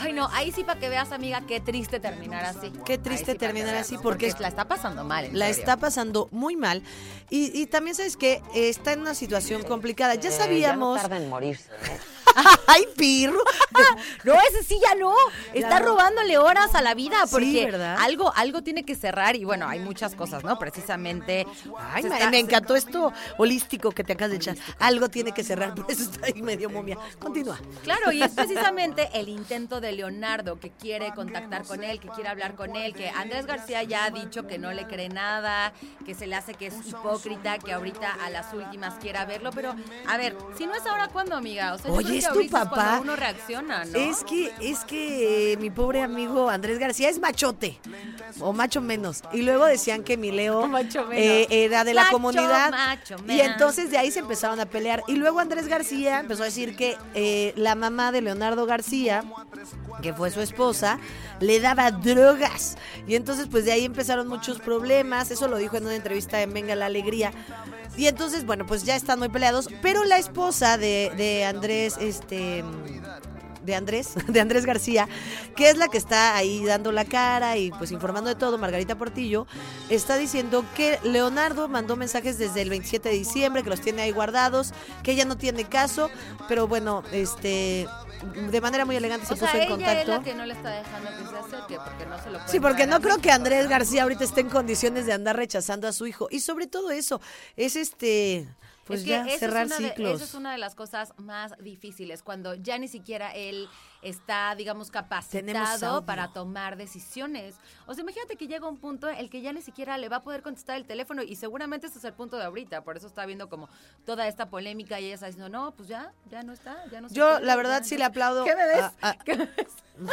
Ay, no, ahí sí para que veas, amiga, qué triste terminar así. Qué triste sí terminar veas, así, ¿no? porque- la está pasando mal. en La serio. está pasando muy mal. Y, y también sabes que está en una situación complicada. Ya Eh, sabíamos. Ya no tarda en morirse. ¿eh? ¡Ay, pirro! No, ese sí ya no. Está robándole horas a la vida porque algo, algo tiene que cerrar y bueno, hay muchas cosas, ¿no? Precisamente. Ay, ma- está- me encantó esto holístico que te acabas de echar. Algo tiene que cerrar, por eso está ahí medio momia. Continúa. Claro, y es precisamente el intento de Leonardo que quiere contactar con él, que quiere hablar con él, que Andrés García ya ha dicho que no le cree nada, que se le hace que es hipócrita, que ahorita a las últimas quiera verlo, pero a ver, si no es ahora, ¿cuándo, amiga? O sea, yo Oye, es tu papá. cuando uno reacciona, ¿no? Es que, es que eh, mi pobre amigo Andrés García es machote, o macho menos. Y luego decían que mi Leo eh, era de la Macho, comunidad. macho y entonces de ahí se empezaron a pelear. Y luego Andrés García empezó a decir que eh, la mamá de Leonardo García, que fue su esposa, le daba drogas. Y entonces pues de ahí empezaron muchos problemas. Eso lo dijo en una entrevista en Venga la Alegría. Y entonces, bueno, pues ya están muy peleados. Pero la esposa de, de Andrés, este de Andrés, de Andrés García, que es la que está ahí dando la cara y pues informando de todo, Margarita Portillo, está diciendo que Leonardo mandó mensajes desde el 27 de diciembre, que los tiene ahí guardados, que ella no tiene caso, pero bueno, este de manera muy elegante se o puso sea, en ella es la contacto. que no le está dejando que se acerque porque no se lo Sí, porque no creo que Andrés García ahorita esté en condiciones de andar rechazando a su hijo. Y sobre todo eso, es este, pues Es que ya es cerrar de- ciclos. esa es una de las cosas más difíciles, cuando ya ni siquiera él está, digamos, capacitado para tomar decisiones. O sea, imagínate que llega un punto en el que ya ni siquiera le va a poder contestar el teléfono y seguramente ese es el punto de ahorita, por eso está viendo como toda esta polémica y ella está diciendo, no, pues ya, ya no está, ya no se Yo, la verdad, ya sí le se-". aplaudo. ¿Qué me ves? a- a- ¿Qué me ves?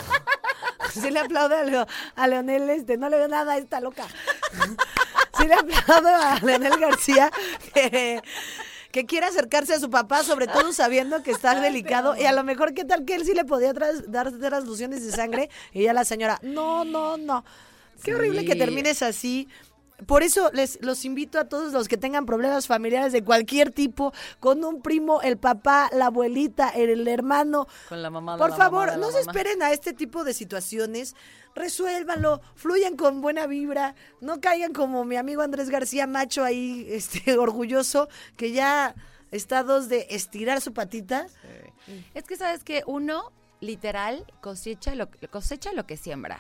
Sí le aplaudo a, Leo- a Leonel, este, no le veo nada a esta loca. Sí le aplaudo a Leonel García que, que quiere acercarse a su papá, sobre todo sabiendo que está delicado. Y a lo mejor, ¿qué tal que él sí le podía tras- dar transfusiones de sangre? Y ya la señora, no, no, no. Qué horrible que termines así. Por eso les los invito a todos los que tengan problemas familiares de cualquier tipo, con un primo, el papá, la abuelita, el hermano, Con la mamá de por la favor, mamá de la no se esperen a este tipo de situaciones. Resuélvanlo, fluyan con buena vibra, no caigan como mi amigo Andrés García Macho ahí, este orgulloso, que ya está a dos de estirar su patita. Es que sabes que uno, literal, cosecha lo, cosecha lo que siembra.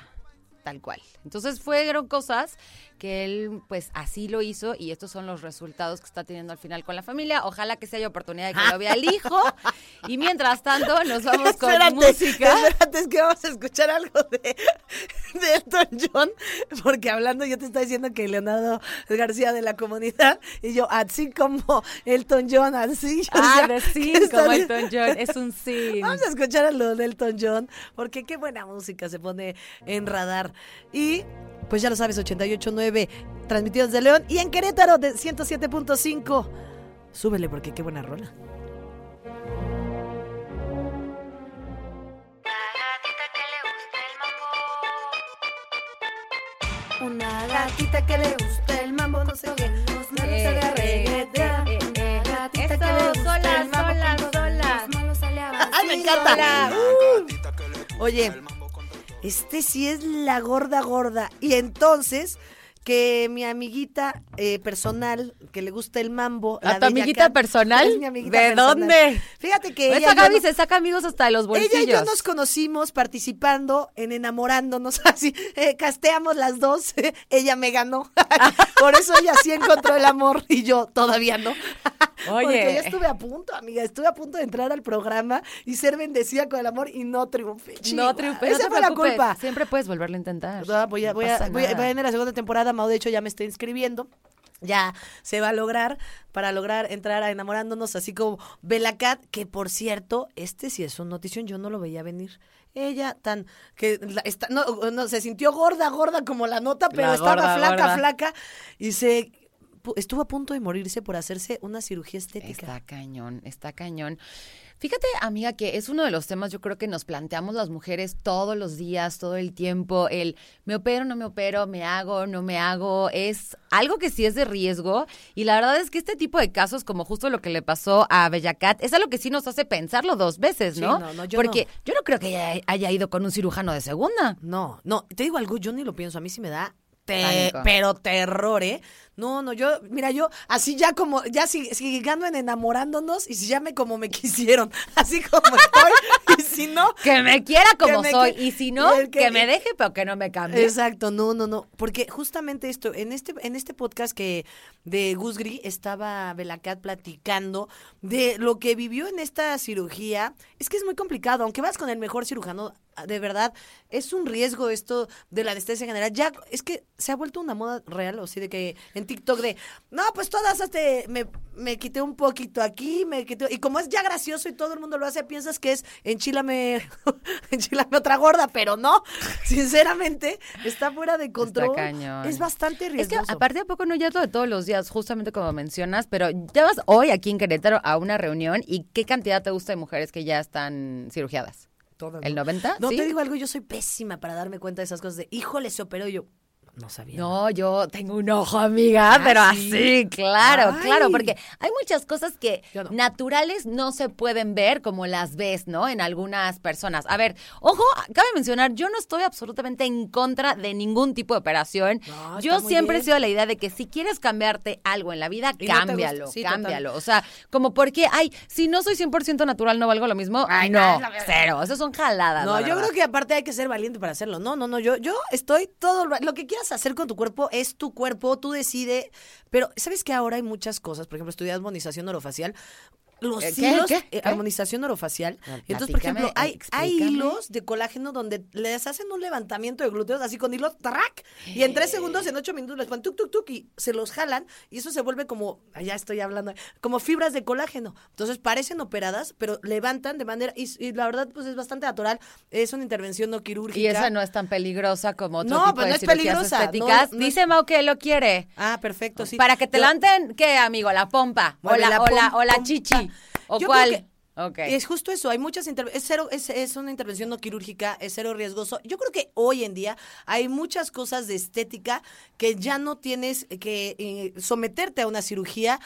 Tal cual. Entonces fueron cosas que él, pues así lo hizo y estos son los resultados que está teniendo al final con la familia. Ojalá que se haya oportunidad de que lo vea el hijo. Y mientras tanto, nos vamos con espérate, música. espérate, es que vamos a escuchar algo de, de Elton John, porque hablando yo te estaba diciendo que Leonardo García de la comunidad, y yo, así como Elton John, así. o Ah, sea, de ¿qué sin está como Elton John. Es un sin. Vamos a escuchar a lo de Elton John, porque qué buena música se pone en radar. Y pues ya lo sabes, 88.9 transmitidos de León y en Querétaro de 107.5. Súbele porque qué buena rola. La gatita que le gusta el mambo, Una gatita que le gusta el mambo. Los malos Eh, sale a eh, eh, eh, eh. Una gatita Eso, que le gusta sola, el mambo, sola, con sola. los malos sale a Ay, me encanta. Uh. Oye, este sí es la gorda gorda. Y entonces, que mi amiguita eh, personal, que le gusta el mambo. ¿A la tu amiguita personal? es mi amiguita ¿De personal. dónde? Fíjate que Esa Gaby no- se saca amigos hasta de los bolsillos. ella y yo nos conocimos participando en enamorándonos, así, eh, casteamos las dos, ella me ganó, por eso ella sí encontró el amor y yo todavía no. Oye. Porque yo estuve a punto, amiga, estuve a punto de entrar al programa y ser bendecida con el amor y no triunfé. No triunfé, no Esa te fue la preocupes. culpa. Siempre puedes volverlo a intentar. Ah, Voy a, voy a, No voy a- voy a en la segunda temporada, De hecho ya me estoy inscribiendo. Ya se va a lograr para lograr entrar a enamorándonos, así como Belacat, que por cierto, este sí es un notición, yo no lo veía venir. Ella tan que la- está, no, no, se sintió gorda, gorda como la nota, pero La estaba gorda, flaca, gorda. flaca y se estuvo a punto de morirse por hacerse una cirugía estética. Está cañón, está cañón. Fíjate, amiga, que es uno de los temas yo creo que nos planteamos las mujeres todos los días, todo el tiempo, el me opero, no me opero, me hago, no me hago, es algo que sí es de riesgo y la verdad es que este tipo de casos, como justo lo que le pasó a Bellacat, es algo que sí nos hace pensarlo dos veces, Sí, ¿no? no, no, yo Porque no. yo no creo que ella haya ido con un cirujano de segunda. No, no, te digo algo, yo ni lo pienso, a mí sí me da te- Pánico. pero terror, ¿eh? No, no, yo, mira, yo así ya como, ya sig- sigando en enamorándonos y si llame como me quisieron, así como estoy, y si no... Que me quiera como me soy que- y si no, el que, me deje pero que no me cambie. Exacto, no, no, no, porque justamente esto, en este, en este podcast que de Gus Gris estaba Belacat platicando de lo que vivió en esta cirugía, es que es muy complicado, aunque vas con el mejor cirujano, de verdad, es un riesgo esto de la anestesia general, ya, es que se ha vuelto una moda real, o sí, de que en TikTok de, no, pues todas hasta me, me quité un poquito aquí, me quité, y como es ya gracioso y todo el mundo lo hace, piensas que es enchilame, enchilame otra gorda, pero no, sinceramente, está fuera de control. cañón. Es bastante Es riesgoso. que aparte a poco no ya es lo de todos los días, justamente como mencionas, pero ya vas hoy aquí en Querétaro a una reunión y ¿qué cantidad te gusta de mujeres que ya están cirugiadas? Todas, ¿El ¿no? 90? No, ¿Sí? te digo algo, yo soy pésima para darme cuenta de esas cosas de, híjole, se operó y yo. No sabía. No, yo tengo un ojo, amiga, Ah, pero ¿sí? así, claro, Ay. claro, porque hay muchas cosas que no. naturales no se pueden ver como las ves, ¿no? En algunas personas. A ver, ojo, cabe mencionar, yo no estoy absolutamente en contra de ningún tipo de operación. No, yo siempre he sido de la idea de que si quieres cambiarte algo en la vida, Y no te cámbialo, total. cámbialo. O sea, como porque, ay, si no soy 100% natural, no valgo lo mismo. Ay, no, cero. Eso son jaladas. No, yo creo que aparte hay que ser valiente para hacerlo. No, no, no, yo, yo estoy todo lo- lo que quieras hacer con tu cuerpo es tu cuerpo, tú decides. Pero sabes que ahora hay muchas cosas. Por ejemplo, estudié armonización orofacial. Los Eh, ¿qué? hilos, ¿Qué? eh, armonización orofacial. Entonces, por ejemplo, hay, hilos de colágeno donde les hacen un levantamiento de glúteos así con hilos, ¡trac! Y en tres segundos, en ocho minutos les ponen tuk, tuk, tuk y se los jalan y eso se vuelve como, ya estoy hablando, como fibras de colágeno. Entonces parecen operadas, pero levantan de manera, y, y la verdad, pues es bastante natural. Es una intervención no quirúrgica. Y esa no es tan peligrosa como otro No, tipo pues de no es peligrosa, estéticas. no- no es- Dice Mau que lo quiere. Ah, perfecto, sí. Para que te Yo- levanten, ¿qué, amigo? ¿La pompa? Bueno, o, la, la o, la, o la pompa. ¿O Yo cuál? creo que Ok. Es justo eso, hay muchas intervenciones, es, cero- es, es una intervención no quirúrgica, es cero riesgoso. Yo creo que hoy en día hay muchas cosas de estética que ya no tienes que eh, someterte a una cirugía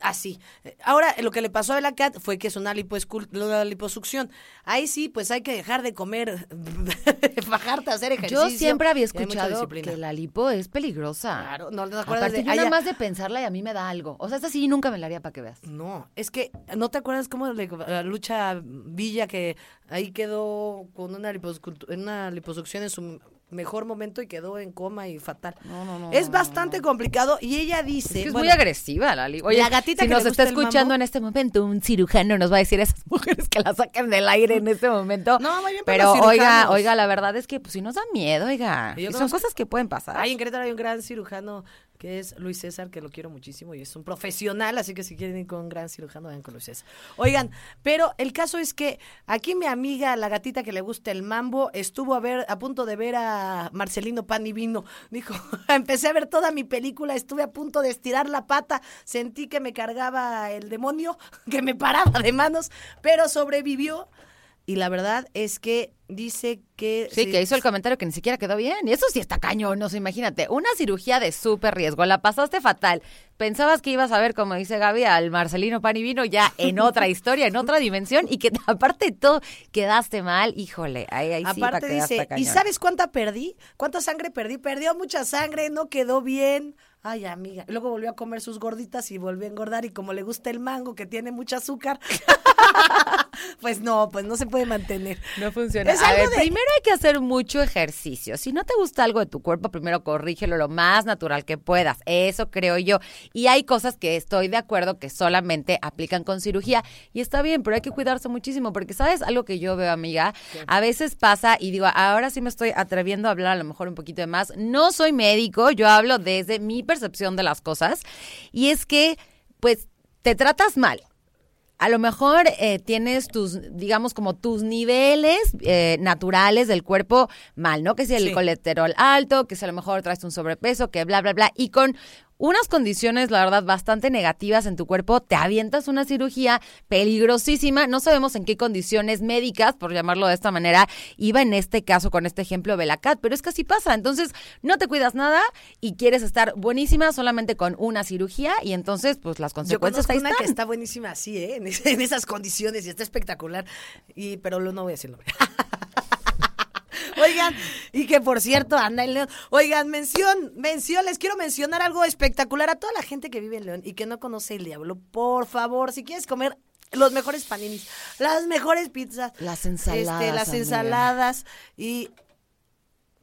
así. Ahora, lo que le pasó a la cat fue que es una, liposucción. Ahí sí, pues hay que dejar de comer, bajarte a hacer ejercicio. Yo siempre había escuchado que la lipo es peligrosa. Claro, no, te acuerdas de yo nada más de pensarla y a mí me da algo. O sea, esa sí nunca me la haría para que veas. No, es que, ¿no te acuerdas cómo le, la lucha Villa que ahí quedó con una liposucción en su mejor momento y quedó en coma y fatal? No, no, no. es bastante complicado y ella dice... Es que es bueno, muy agresiva, Lali. Oye, la gatita si que nos está escuchando en este momento, un cirujano nos va a decir a esas mujeres que la saquen del aire en este momento. No, muy bien Pero oiga, oiga, la verdad es que pues si nos da miedo, oiga. Y yo Y son cosas que pueden pasar. Ahí en Querétaro hay un gran cirujano que es Luis César, que lo quiero muchísimo y es un profesional, así que si quieren ir con un gran cirujano, vayan con Luis César. Oigan, pero el caso es que aquí mi amiga, la gatita que le gusta el mambo, estuvo a ver, a punto de ver a Marcelino Pan y Vino. Dijo, empecé a ver toda mi película, estuve a punto de estirar la pata, sentí que me cargaba el demonio, que me paraba de manos, pero sobrevivió. Y la verdad es que dice que... Sí, que hizo el comentario que ni siquiera quedó bien. Y eso sí está cañón, no sé, imagínate. Una cirugía de súper riesgo, la pasaste fatal. Pensabas que ibas a ver, como dice Gaby, al Marcelino Panivino ya en otra historia, en otra dimensión, y que aparte de todo quedaste mal. Híjole, ahí, ahí sí Aparte dice, ¿y sabes cuánta perdí? ¿Cuánta sangre perdí? Perdió mucha sangre, no quedó bien. Ay, amiga. Luego volvió a comer sus gorditas y volvió a engordar. Y como le gusta el mango, que tiene mucho azúcar, pues no, pues no se puede mantener. No funciona. Es a algo ver, de- primero hay que hacer mucho ejercicio. Si no te gusta algo de tu cuerpo, primero corrígelo lo más natural que puedas. Eso creo yo. Y hay cosas que estoy de acuerdo que solamente aplican con cirugía. Y está bien, pero hay que cuidarse muchísimo. Porque, ¿sabes algo que yo veo, amiga? A veces pasa y digo, ahora sí me estoy atreviendo a hablar a lo mejor un poquito de más. No soy médico, yo hablo desde mi percepción de las cosas. Y es que, pues, te tratas mal a lo mejor eh, tienes tus, digamos, como tus niveles eh, naturales del cuerpo mal, ¿no? Que si el Sí. colesterol alto, que si a lo mejor traes un sobrepeso, que bla, bla, bla. Y con unas condiciones, la verdad, bastante negativas en tu cuerpo, te avientas una cirugía peligrosísima. No sabemos en qué condiciones médicas, por llamarlo de esta manera, iba en este caso con este ejemplo Belacat, pero es que así pasa. Entonces, no te cuidas nada y quieres estar buenísima solamente con una cirugía y entonces, pues las Yo consecuencias conozco ahí una están. que está buenísima así, ¿eh? En, esas condiciones y está espectacular. Y, pero no voy a decirlo. Oigan, y que por cierto, anda en León. Oigan, mención, mención, les quiero mencionar algo espectacular a toda la gente que vive en León y que no conoce el diablo. Por favor, si quieres comer los mejores paninis, las mejores pizzas, Las ensaladas, este, las amiga. ensaladas y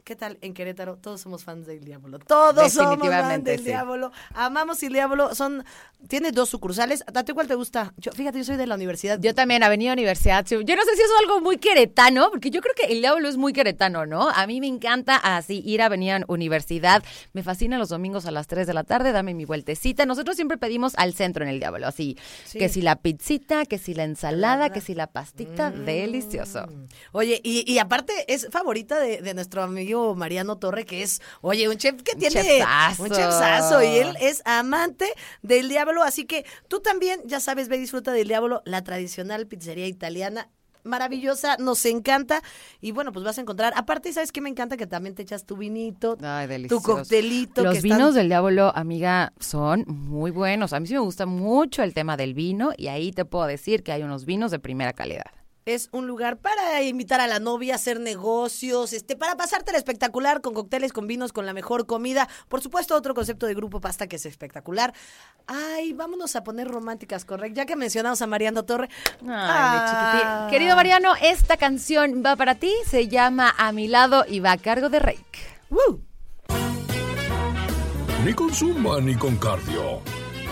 ¿Qué tal en Querétaro? Todos somos fans del Diablo. Todos somos fans del sí. Diablo. Amamos el Diablo. Son, tiene dos sucursales. ¿A ti cuál te gusta? Yo, fíjate, yo soy de la universidad. Yo también, Avenida Universidad. Yo no sé si eso es algo muy queretano, porque yo creo que el diablo es muy queretano, ¿no? A mí me encanta así ir a Avenida Universidad. Me fascina los domingos a las 3 de la tarde, dame mi vueltecita. Nosotros siempre pedimos al centro en el diablo, así. Sí. Que si la pizzita, que si la ensalada, que si la pastita, delicioso. Oye, y, y aparte es favorita de, de nuestro amigo Mariano Torre, que es, oye, un chef que Un tiene chefazo. un chefsazo y él es amante del diablo, así que tú también, ya sabes, ve y disfruta del diablo, la tradicional pizzería italiana. Maravillosa, nos encanta. Y bueno, pues vas a encontrar. Aparte, ¿sabes qué me encanta? Que también te echas tu vinito, Ay, tu coctelito. Los que están- vinos del diablo, amiga, son muy buenos. A mí sí me gusta mucho el tema del vino y ahí te puedo decir que hay unos vinos de primera calidad. Es un lugar para invitar a la novia a hacer negocios, este, para pasártela espectacular con cócteles, con vinos, con la mejor comida. Por supuesto, otro concepto de grupo pasta que es espectacular. Ay, vámonos a poner románticas, correcto. Ya que mencionamos a Mariano Torre. Ay, Ah. Querido Mariano, esta canción va para ti, se llama A mi lado y va a cargo de Rake. ¡Woo! Ni con zumba ni con cardio.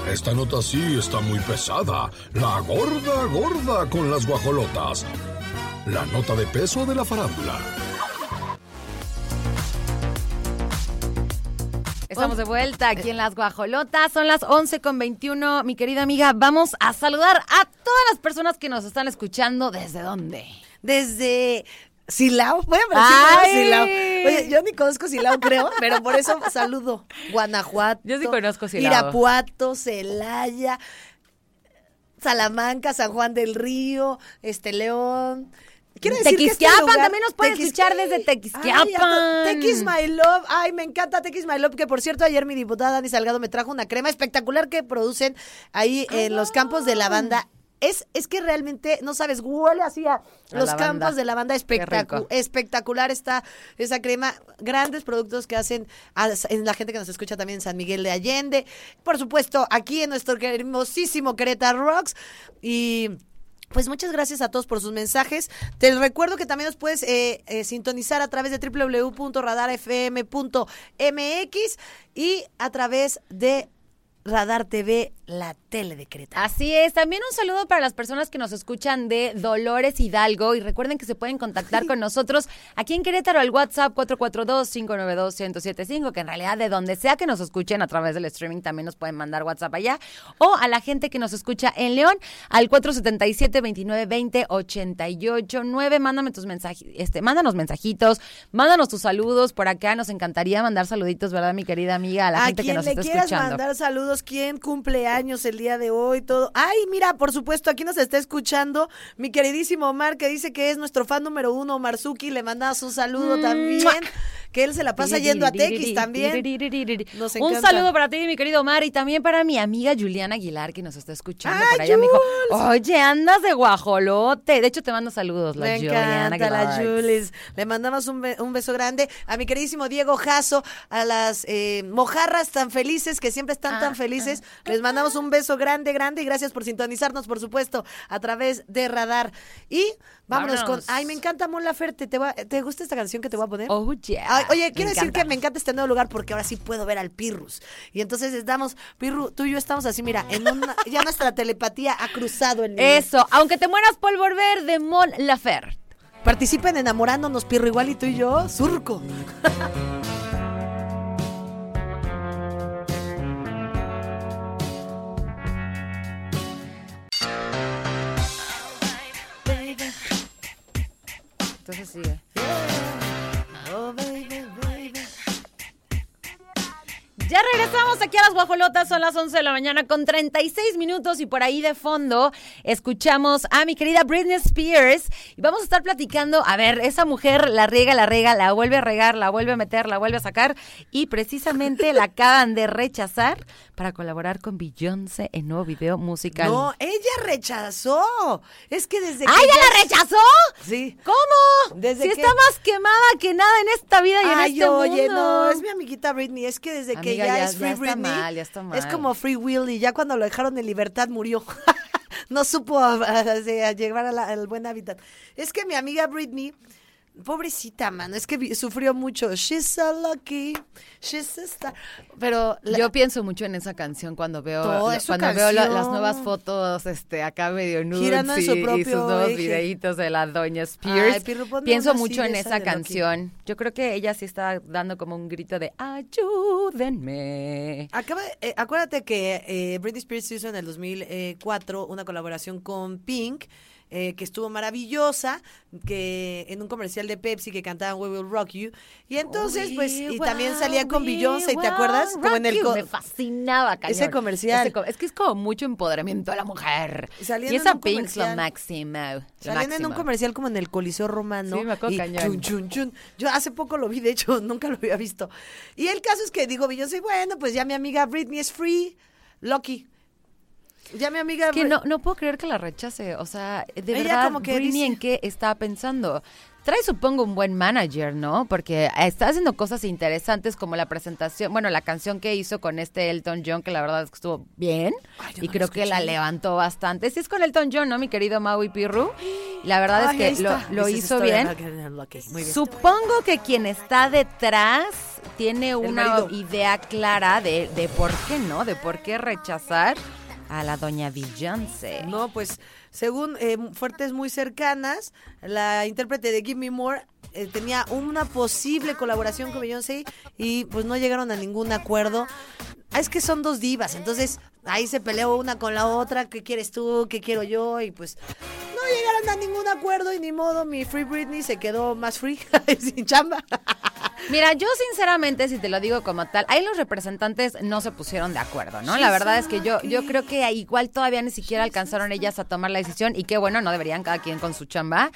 Esta nota sí está muy pesada. La gorda gorda con las guajolotas. La nota de peso de la farándula. Estamos de vuelta aquí en Las Guajolotas. Son las 11 con 21. Mi querida amiga, vamos a saludar a todas las personas que nos están escuchando. ¿Desde dónde? Desde Silao, voy a ¡Ay! Silao. Oye, yo ni conozco Silao, creo, pero por eso saludo. Guanajuato. Yo sí conozco Silao. Irapuato, Celaya, Salamanca, San Juan del Río, este León. Quiero decir que este Tequisquiapan, lugar- también nos pueden Tequis- escuchar desde Ay, Tequisquiapan. a to- Tequis My Love. Ay, me encanta Tequis My Love, que por cierto ayer mi diputada Dani Salgado me trajo una crema espectacular que producen ahí en los campos de lavanda. Es, es que realmente, no sabes, huele así a A los lavanda. campos de lavanda espectacu- espectacular está esa crema. Grandes productos que hacen a- en la gente que nos escucha también en San Miguel de Allende. Por supuesto, aquí en nuestro hermosísimo Querétaro Rocks. Y. Pues muchas gracias a todos por sus mensajes. Te recuerdo que también nos puedes eh, eh, sintonizar a través de www.radarfm.mx y a través de Radar TV, la tele de Querétaro. Así es. También un saludo para las personas que nos escuchan de Dolores Hidalgo. Y recuerden que se pueden contactar con nosotros aquí en Querétaro al WhatsApp 442-592-1075, que en realidad de donde sea que nos escuchen a través del streaming también nos pueden mandar WhatsApp allá. O a la gente que nos escucha en León al 477-2920-889. Mándame tus mensajes, este, mándanos mensajitos, mándanos tus saludos por acá. Nos encantaría mandar saluditos, ¿verdad, mi querida amiga? A la a gente que quien nos le está quieras escuchando. mandar saludos, quien cumple cumpleaños el día de hoy, todo. Ay, mira, por supuesto, aquí nos está escuchando mi queridísimo Omar, que dice que es nuestro fan número uno, Marzuki, le manda su saludo también. Que él se la pasa yendo a Tequis también. Nos Un saludo para ti, mi querido Omar, y también para mi amiga Juliana Aguilar, que nos está escuchando ¡Ah, por allá. Me dijo, oye, andas de guajolote. De hecho, te mando saludos, la Me Juliana encanta la. Jules. Le mandamos un, be- un beso grande a mi queridísimo Diego Jasso, a las eh, mojarras tan felices que siempre están Ah, tan felices. Les mandamos un beso grande, grande y gracias por sintonizarnos, por supuesto, a través de Radar. Y vámonos, Vámonos. con. Ay, me encanta Mon Laferte. ¿Te, va- ¿Te gusta esta canción que te voy a poner? Oh, yeah. Ay, oye, quiero decir encanta. que me encanta este nuevo lugar porque ahora sí puedo ver al Pirrus. Y entonces estamos, Pirru, tú y yo estamos así, mira, en una, ya nuestra telepatía ha cruzado el nivel. Eso, aunque te mueras por volver de Mon Laferte. Participa en enamorándonos, Pirro, igual y tú y yo, surco. Entonces sigue. Ya regresamos aquí a las guajolotas, son las 11 de la mañana con 36 minutos y por ahí de fondo escuchamos a mi querida Britney Spears y vamos a estar platicando, a ver, esa mujer la riega, la riega, la vuelve a regar, la vuelve a meter, la vuelve a sacar y precisamente la acaban de rechazar para colaborar con Beyoncé en nuevo video musical. No, ella rechazó. Es que desde que. ¡Ah, ella ya- la rechazó! Sí. ¿Cómo? Desde si que- está más quemada que nada en esta vida y en Ay, este oye, mundo. no, es mi amiguita Britney. Es que desde que ya, ya- es ya Free está Britney. mal, ya está Es mal. como Free Willy. Ya cuando lo dejaron en libertad murió. no supo a, a- a llevar a la- al buen hábitat. Es que mi amiga Britney. Pobrecita, mano, es que sufrió mucho. She's so lucky, she's a star. Pero la- Yo pienso mucho en esa canción cuando veo cuando veo la- las nuevas fotos este acá medio nudes y, su y propio sus nuevos eje. videitos de la doña Spears. Ay, pienso mucho en esa Loki. canción. Yo creo que ella sí está dando como un grito de ayúdenme. Acaba, eh, acuérdate que eh, Britney Spears hizo en el 2004 una colaboración con Pink. Eh, que estuvo maravillosa, que en un comercial de Pepsi que cantaban We Will Rock You. Y entonces, pues, y también salía con Beyoncé, ¿te acuerdas? Como en el me fascinaba, cañón. Ese comercial. Ese es que es como mucho empoderamiento a la mujer. Salían y esa Pink lo comercial. máximo. lo Salían en un comercial como en el Coliseo Romano. Sí, me acuerdo y cañón. chun, chun, chun. Yo hace poco lo vi, de hecho, nunca lo había visto. Y el caso es que digo, Beyoncé, bueno, pues ya mi amiga Britney es free, Lucky. Ya mi amiga... que no, no puedo creer que la rechace. O sea, de Ella verdad, como que Britney dice- en qué está pensando. Trae, supongo, un buen manager, ¿no? Porque está haciendo cosas interesantes como la presentación, bueno, la canción que hizo con este Elton John, que la verdad es que estuvo bien. Ay, y no creo que la levantó bastante. Sí es con Elton John, ¿no? Mi querido Maui Pirru. La verdad Ay, es que lo, hizo bien. bien. Supongo que quien está detrás tiene una idea clara de, de por qué no, de por qué rechazar a la doña Beyoncé. No, pues según eh, fuertes muy cercanas, la intérprete de Give Me More eh, tenía una posible colaboración con Beyoncé y pues no llegaron a ningún acuerdo. Ah, Es que son dos divas, entonces ahí se peleó una con la otra, ¿qué quieres tú? ¿Qué quiero yo? Y pues no llegaron a ningún acuerdo y ni modo, mi Free Britney se quedó más free, sin chamba. Mira, yo sinceramente, si te lo digo como tal, ahí los representantes no se pusieron de acuerdo, ¿no? La verdad es que yo, yo creo que igual todavía ni siquiera alcanzaron ellas a tomar la decisión y qué bueno, no deberían cada quien con su chamba.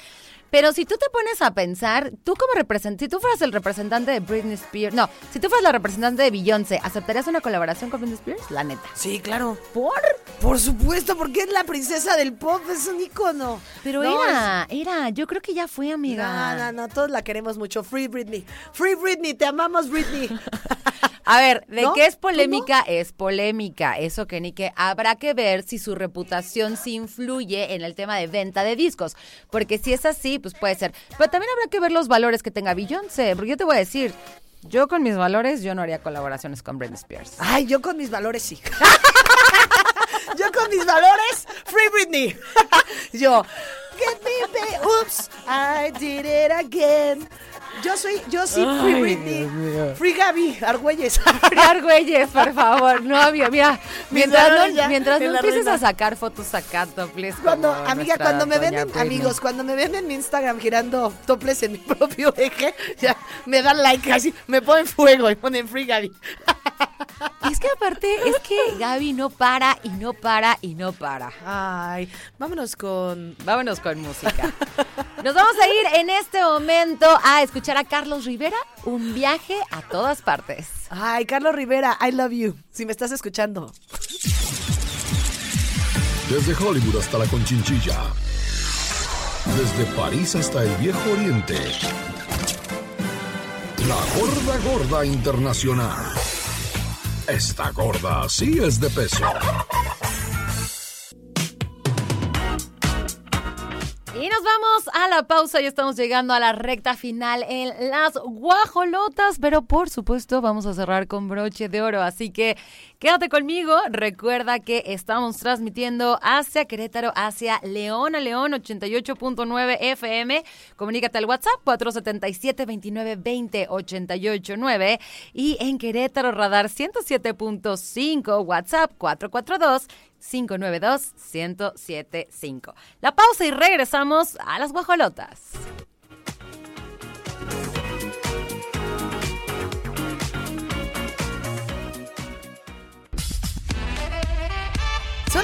Pero si tú te pones a pensar, tú como representante, si tú fueras el representante de Britney Spears, no, si tú fueras la representante de Beyoncé, ¿aceptarías una colaboración con Britney Spears? La neta. Sí, claro. ¿Por? Por supuesto, porque es la princesa del pop, es un ícono. Pero No, era, era, yo creo que ya fue, amiga. No, no, no, todos la queremos mucho. Free Britney. Free Britney, te amamos, Britney. A ver, de ¿No? qué es ¿Tú polémica, es polémica. Eso que ni que habrá que ver si su reputación sí influye en el tema de venta de discos. Porque si es así, pues puede ser. Pero también habrá que ver los valores que tenga Beyoncé. Porque yo te voy a decir, yo con mis valores, yo no haría colaboraciones con Britney Spears. Ay, yo con mis valores sí. yo con mis valores, Free Britney. yo, get me, oops, I did it again. Yo soy, yo sí, Free Ay, Britney. Free Gaby, Argüelles. Friar güeyes, por favor, no, mira, mientras valores no, ya, mientras en no empieces reina. a sacar fotos acá, topless, Cuando, amiga, cuando me doña ven en, Britney. amigos, cuando me ven en mi Instagram girando toples en mi propio eje, ya me dan like así, me ponen fuego y ponen free Gaby. Es que aparte, es que Gaby no para y no para y no para. Ay, vámonos con... Vámonos con música. Nos vamos a ir en este momento a escuchar a Carlos Rivera, un viaje a todas partes. Ay, Carlos Rivera, I love you. Si me estás escuchando. Desde Hollywood hasta la Conchinchilla. Desde París hasta el Viejo Oriente. La gorda gorda internacional. Esta gorda sí es de peso. Y nos vamos a la pausa, ya estamos llegando a la recta final en las guajolotas, pero por supuesto vamos a cerrar con broche de oro, así que quédate conmigo, recuerda que estamos transmitiendo hacia Querétaro, hacia León a León 88.9 FM, comunícate al WhatsApp 477-2920-889 y en Querétaro Radar 107.5 WhatsApp 442 592-1075. La pausa y regresamos a las guajolotas.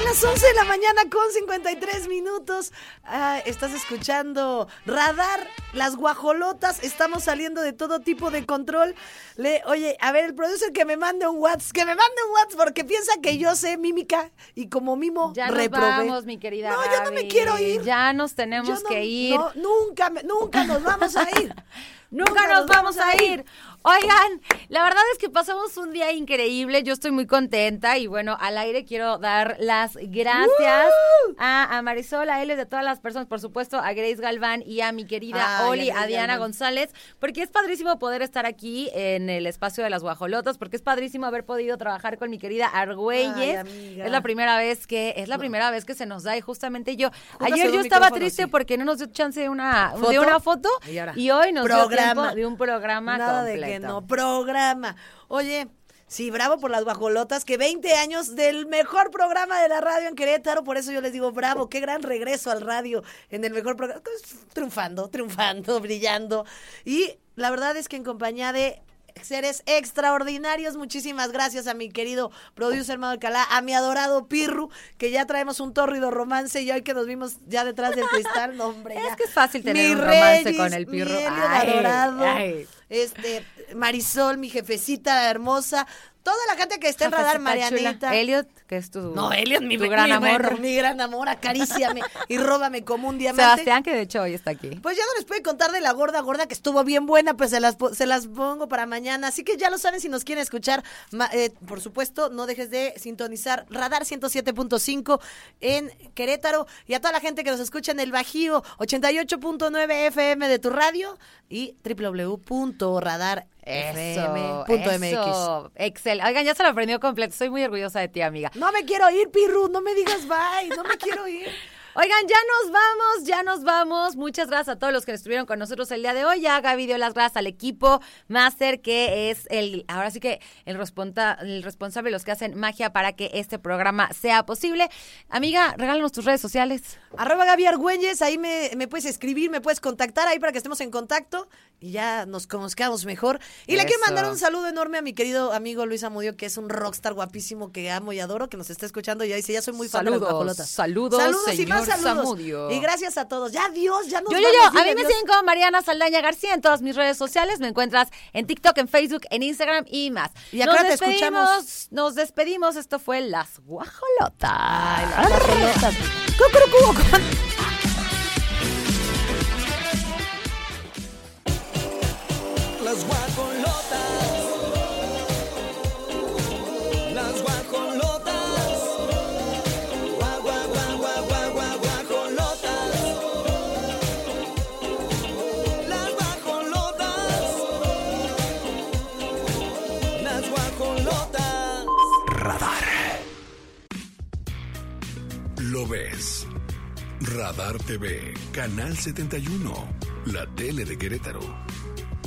Las 11 de la mañana con 53 minutos. Ah, estás escuchando Radar, las guajolotas. Estamos saliendo de todo tipo de control. Le, oye, a ver, el producer que me mande un WhatsApp, que me mande un WhatsApp porque piensa que yo sé mímica y como mimo Ya nos reprobé. vamos, mi querida No, yo no me quiero ir. Ya nos tenemos no- que ir. no, nunca, nunca nos vamos a ir. Nunca nos vamos a ir. Oigan, la verdad es que pasamos un día increíble. Yo estoy muy contenta y bueno, al aire quiero dar las gracias a, a Marisol, a él y de todas las personas, por supuesto, a Grace Galván y a mi querida Ay, Oli, a, Diana Galván. González, porque es padrísimo poder estar aquí en el espacio de las guajolotas, porque es padrísimo haber podido trabajar con mi querida Argüelles. Ay, es la primera vez que es la primera vez que se nos da y justamente yo ayer yo estaba triste sí. porque no nos dio chance de una de ¿Foto? una foto Y hoy nos dio programa. tiempo de un programa Nada completo. de que no, programa. Oye, sí, bravo por las guajolotas, que 20 años del mejor programa de la radio en Querétaro, por eso yo les digo bravo, qué gran regreso al radio en el mejor programa, pues, triunfando, triunfando, brillando. Y la verdad es que en compañía de seres extraordinarios. Muchísimas gracias a mi querido producer Mado Alcalá, a mi adorado Pirru, que ya traemos un tórrido romance y hoy que nos vimos ya detrás del cristal, no, hombre. Es que es fácil tener Mi un romance con el Pirru. Mi Elliot Ay, adorado. ay. Este, Marisol, mi jefecita hermosa. Toda la gente que está en radar, Jefecita chula. Marianita. Elliot, que es tu, No, Elliot, mi, tu gran mi- amor. Mi gran amor, acaríciame y róbame como un diamante. Sebastián, que de hecho hoy está aquí. Pues ya no les puedo contar de la gorda gorda que estuvo bien buena, pues se las, se las pongo para mañana. Así que ya lo saben si nos quieren escuchar. Eh, por supuesto, no dejes de sintonizar Radar 107.5 en Querétaro y a toda la gente que nos escucha en el Bajío 88.9 FM de tu radio y www.radarfm.mx. Eso, Excel. Oigan, ya se lo aprendió completo. Estoy muy orgullosa de ti, amiga. No me quiero ir, Pirru, no me digas bye, no me quiero ir. Oigan, ya nos vamos, ya nos vamos. Muchas gracias a todos los que estuvieron con nosotros el día de hoy. Ya Gaby dio las gracias al equipo Master, que es el, ahora sí que el, responta- el responsable, los que hacen magia para que este programa sea posible. Amiga, regálanos tus redes sociales. Arroba Gaby Argüelles, ahí me, me puedes escribir, me puedes contactar ahí para que estemos en contacto y ya nos conozcamos mejor. Y le quiero mandar un saludo enorme a mi querido amigo Luis Amudio, que es un rockstar guapísimo que amo y adoro, que nos está escuchando y ya dice, ya soy muy fan de las Saludos, saludos, y más saludos. Y gracias a todos. Ya Dios, ya nos Yo, yo, yo, a mí me siguen como Mariana Saldaña García en todas mis redes sociales. Me encuentras en TikTok, en Facebook, en Instagram y más. Y acá te despedimos, escuchamos. Nos despedimos. Esto fue Las Guajolotas. Ay, las guajolotas. Cucurucu, Las guajolotas. Las guajolotas. Gua, gua, gua, gua, gua, gua, guajolotas. Las guajolotas. Las guajolotas. Radar. Lo ves. Radar TV, Canal 71, la tele de Querétaro.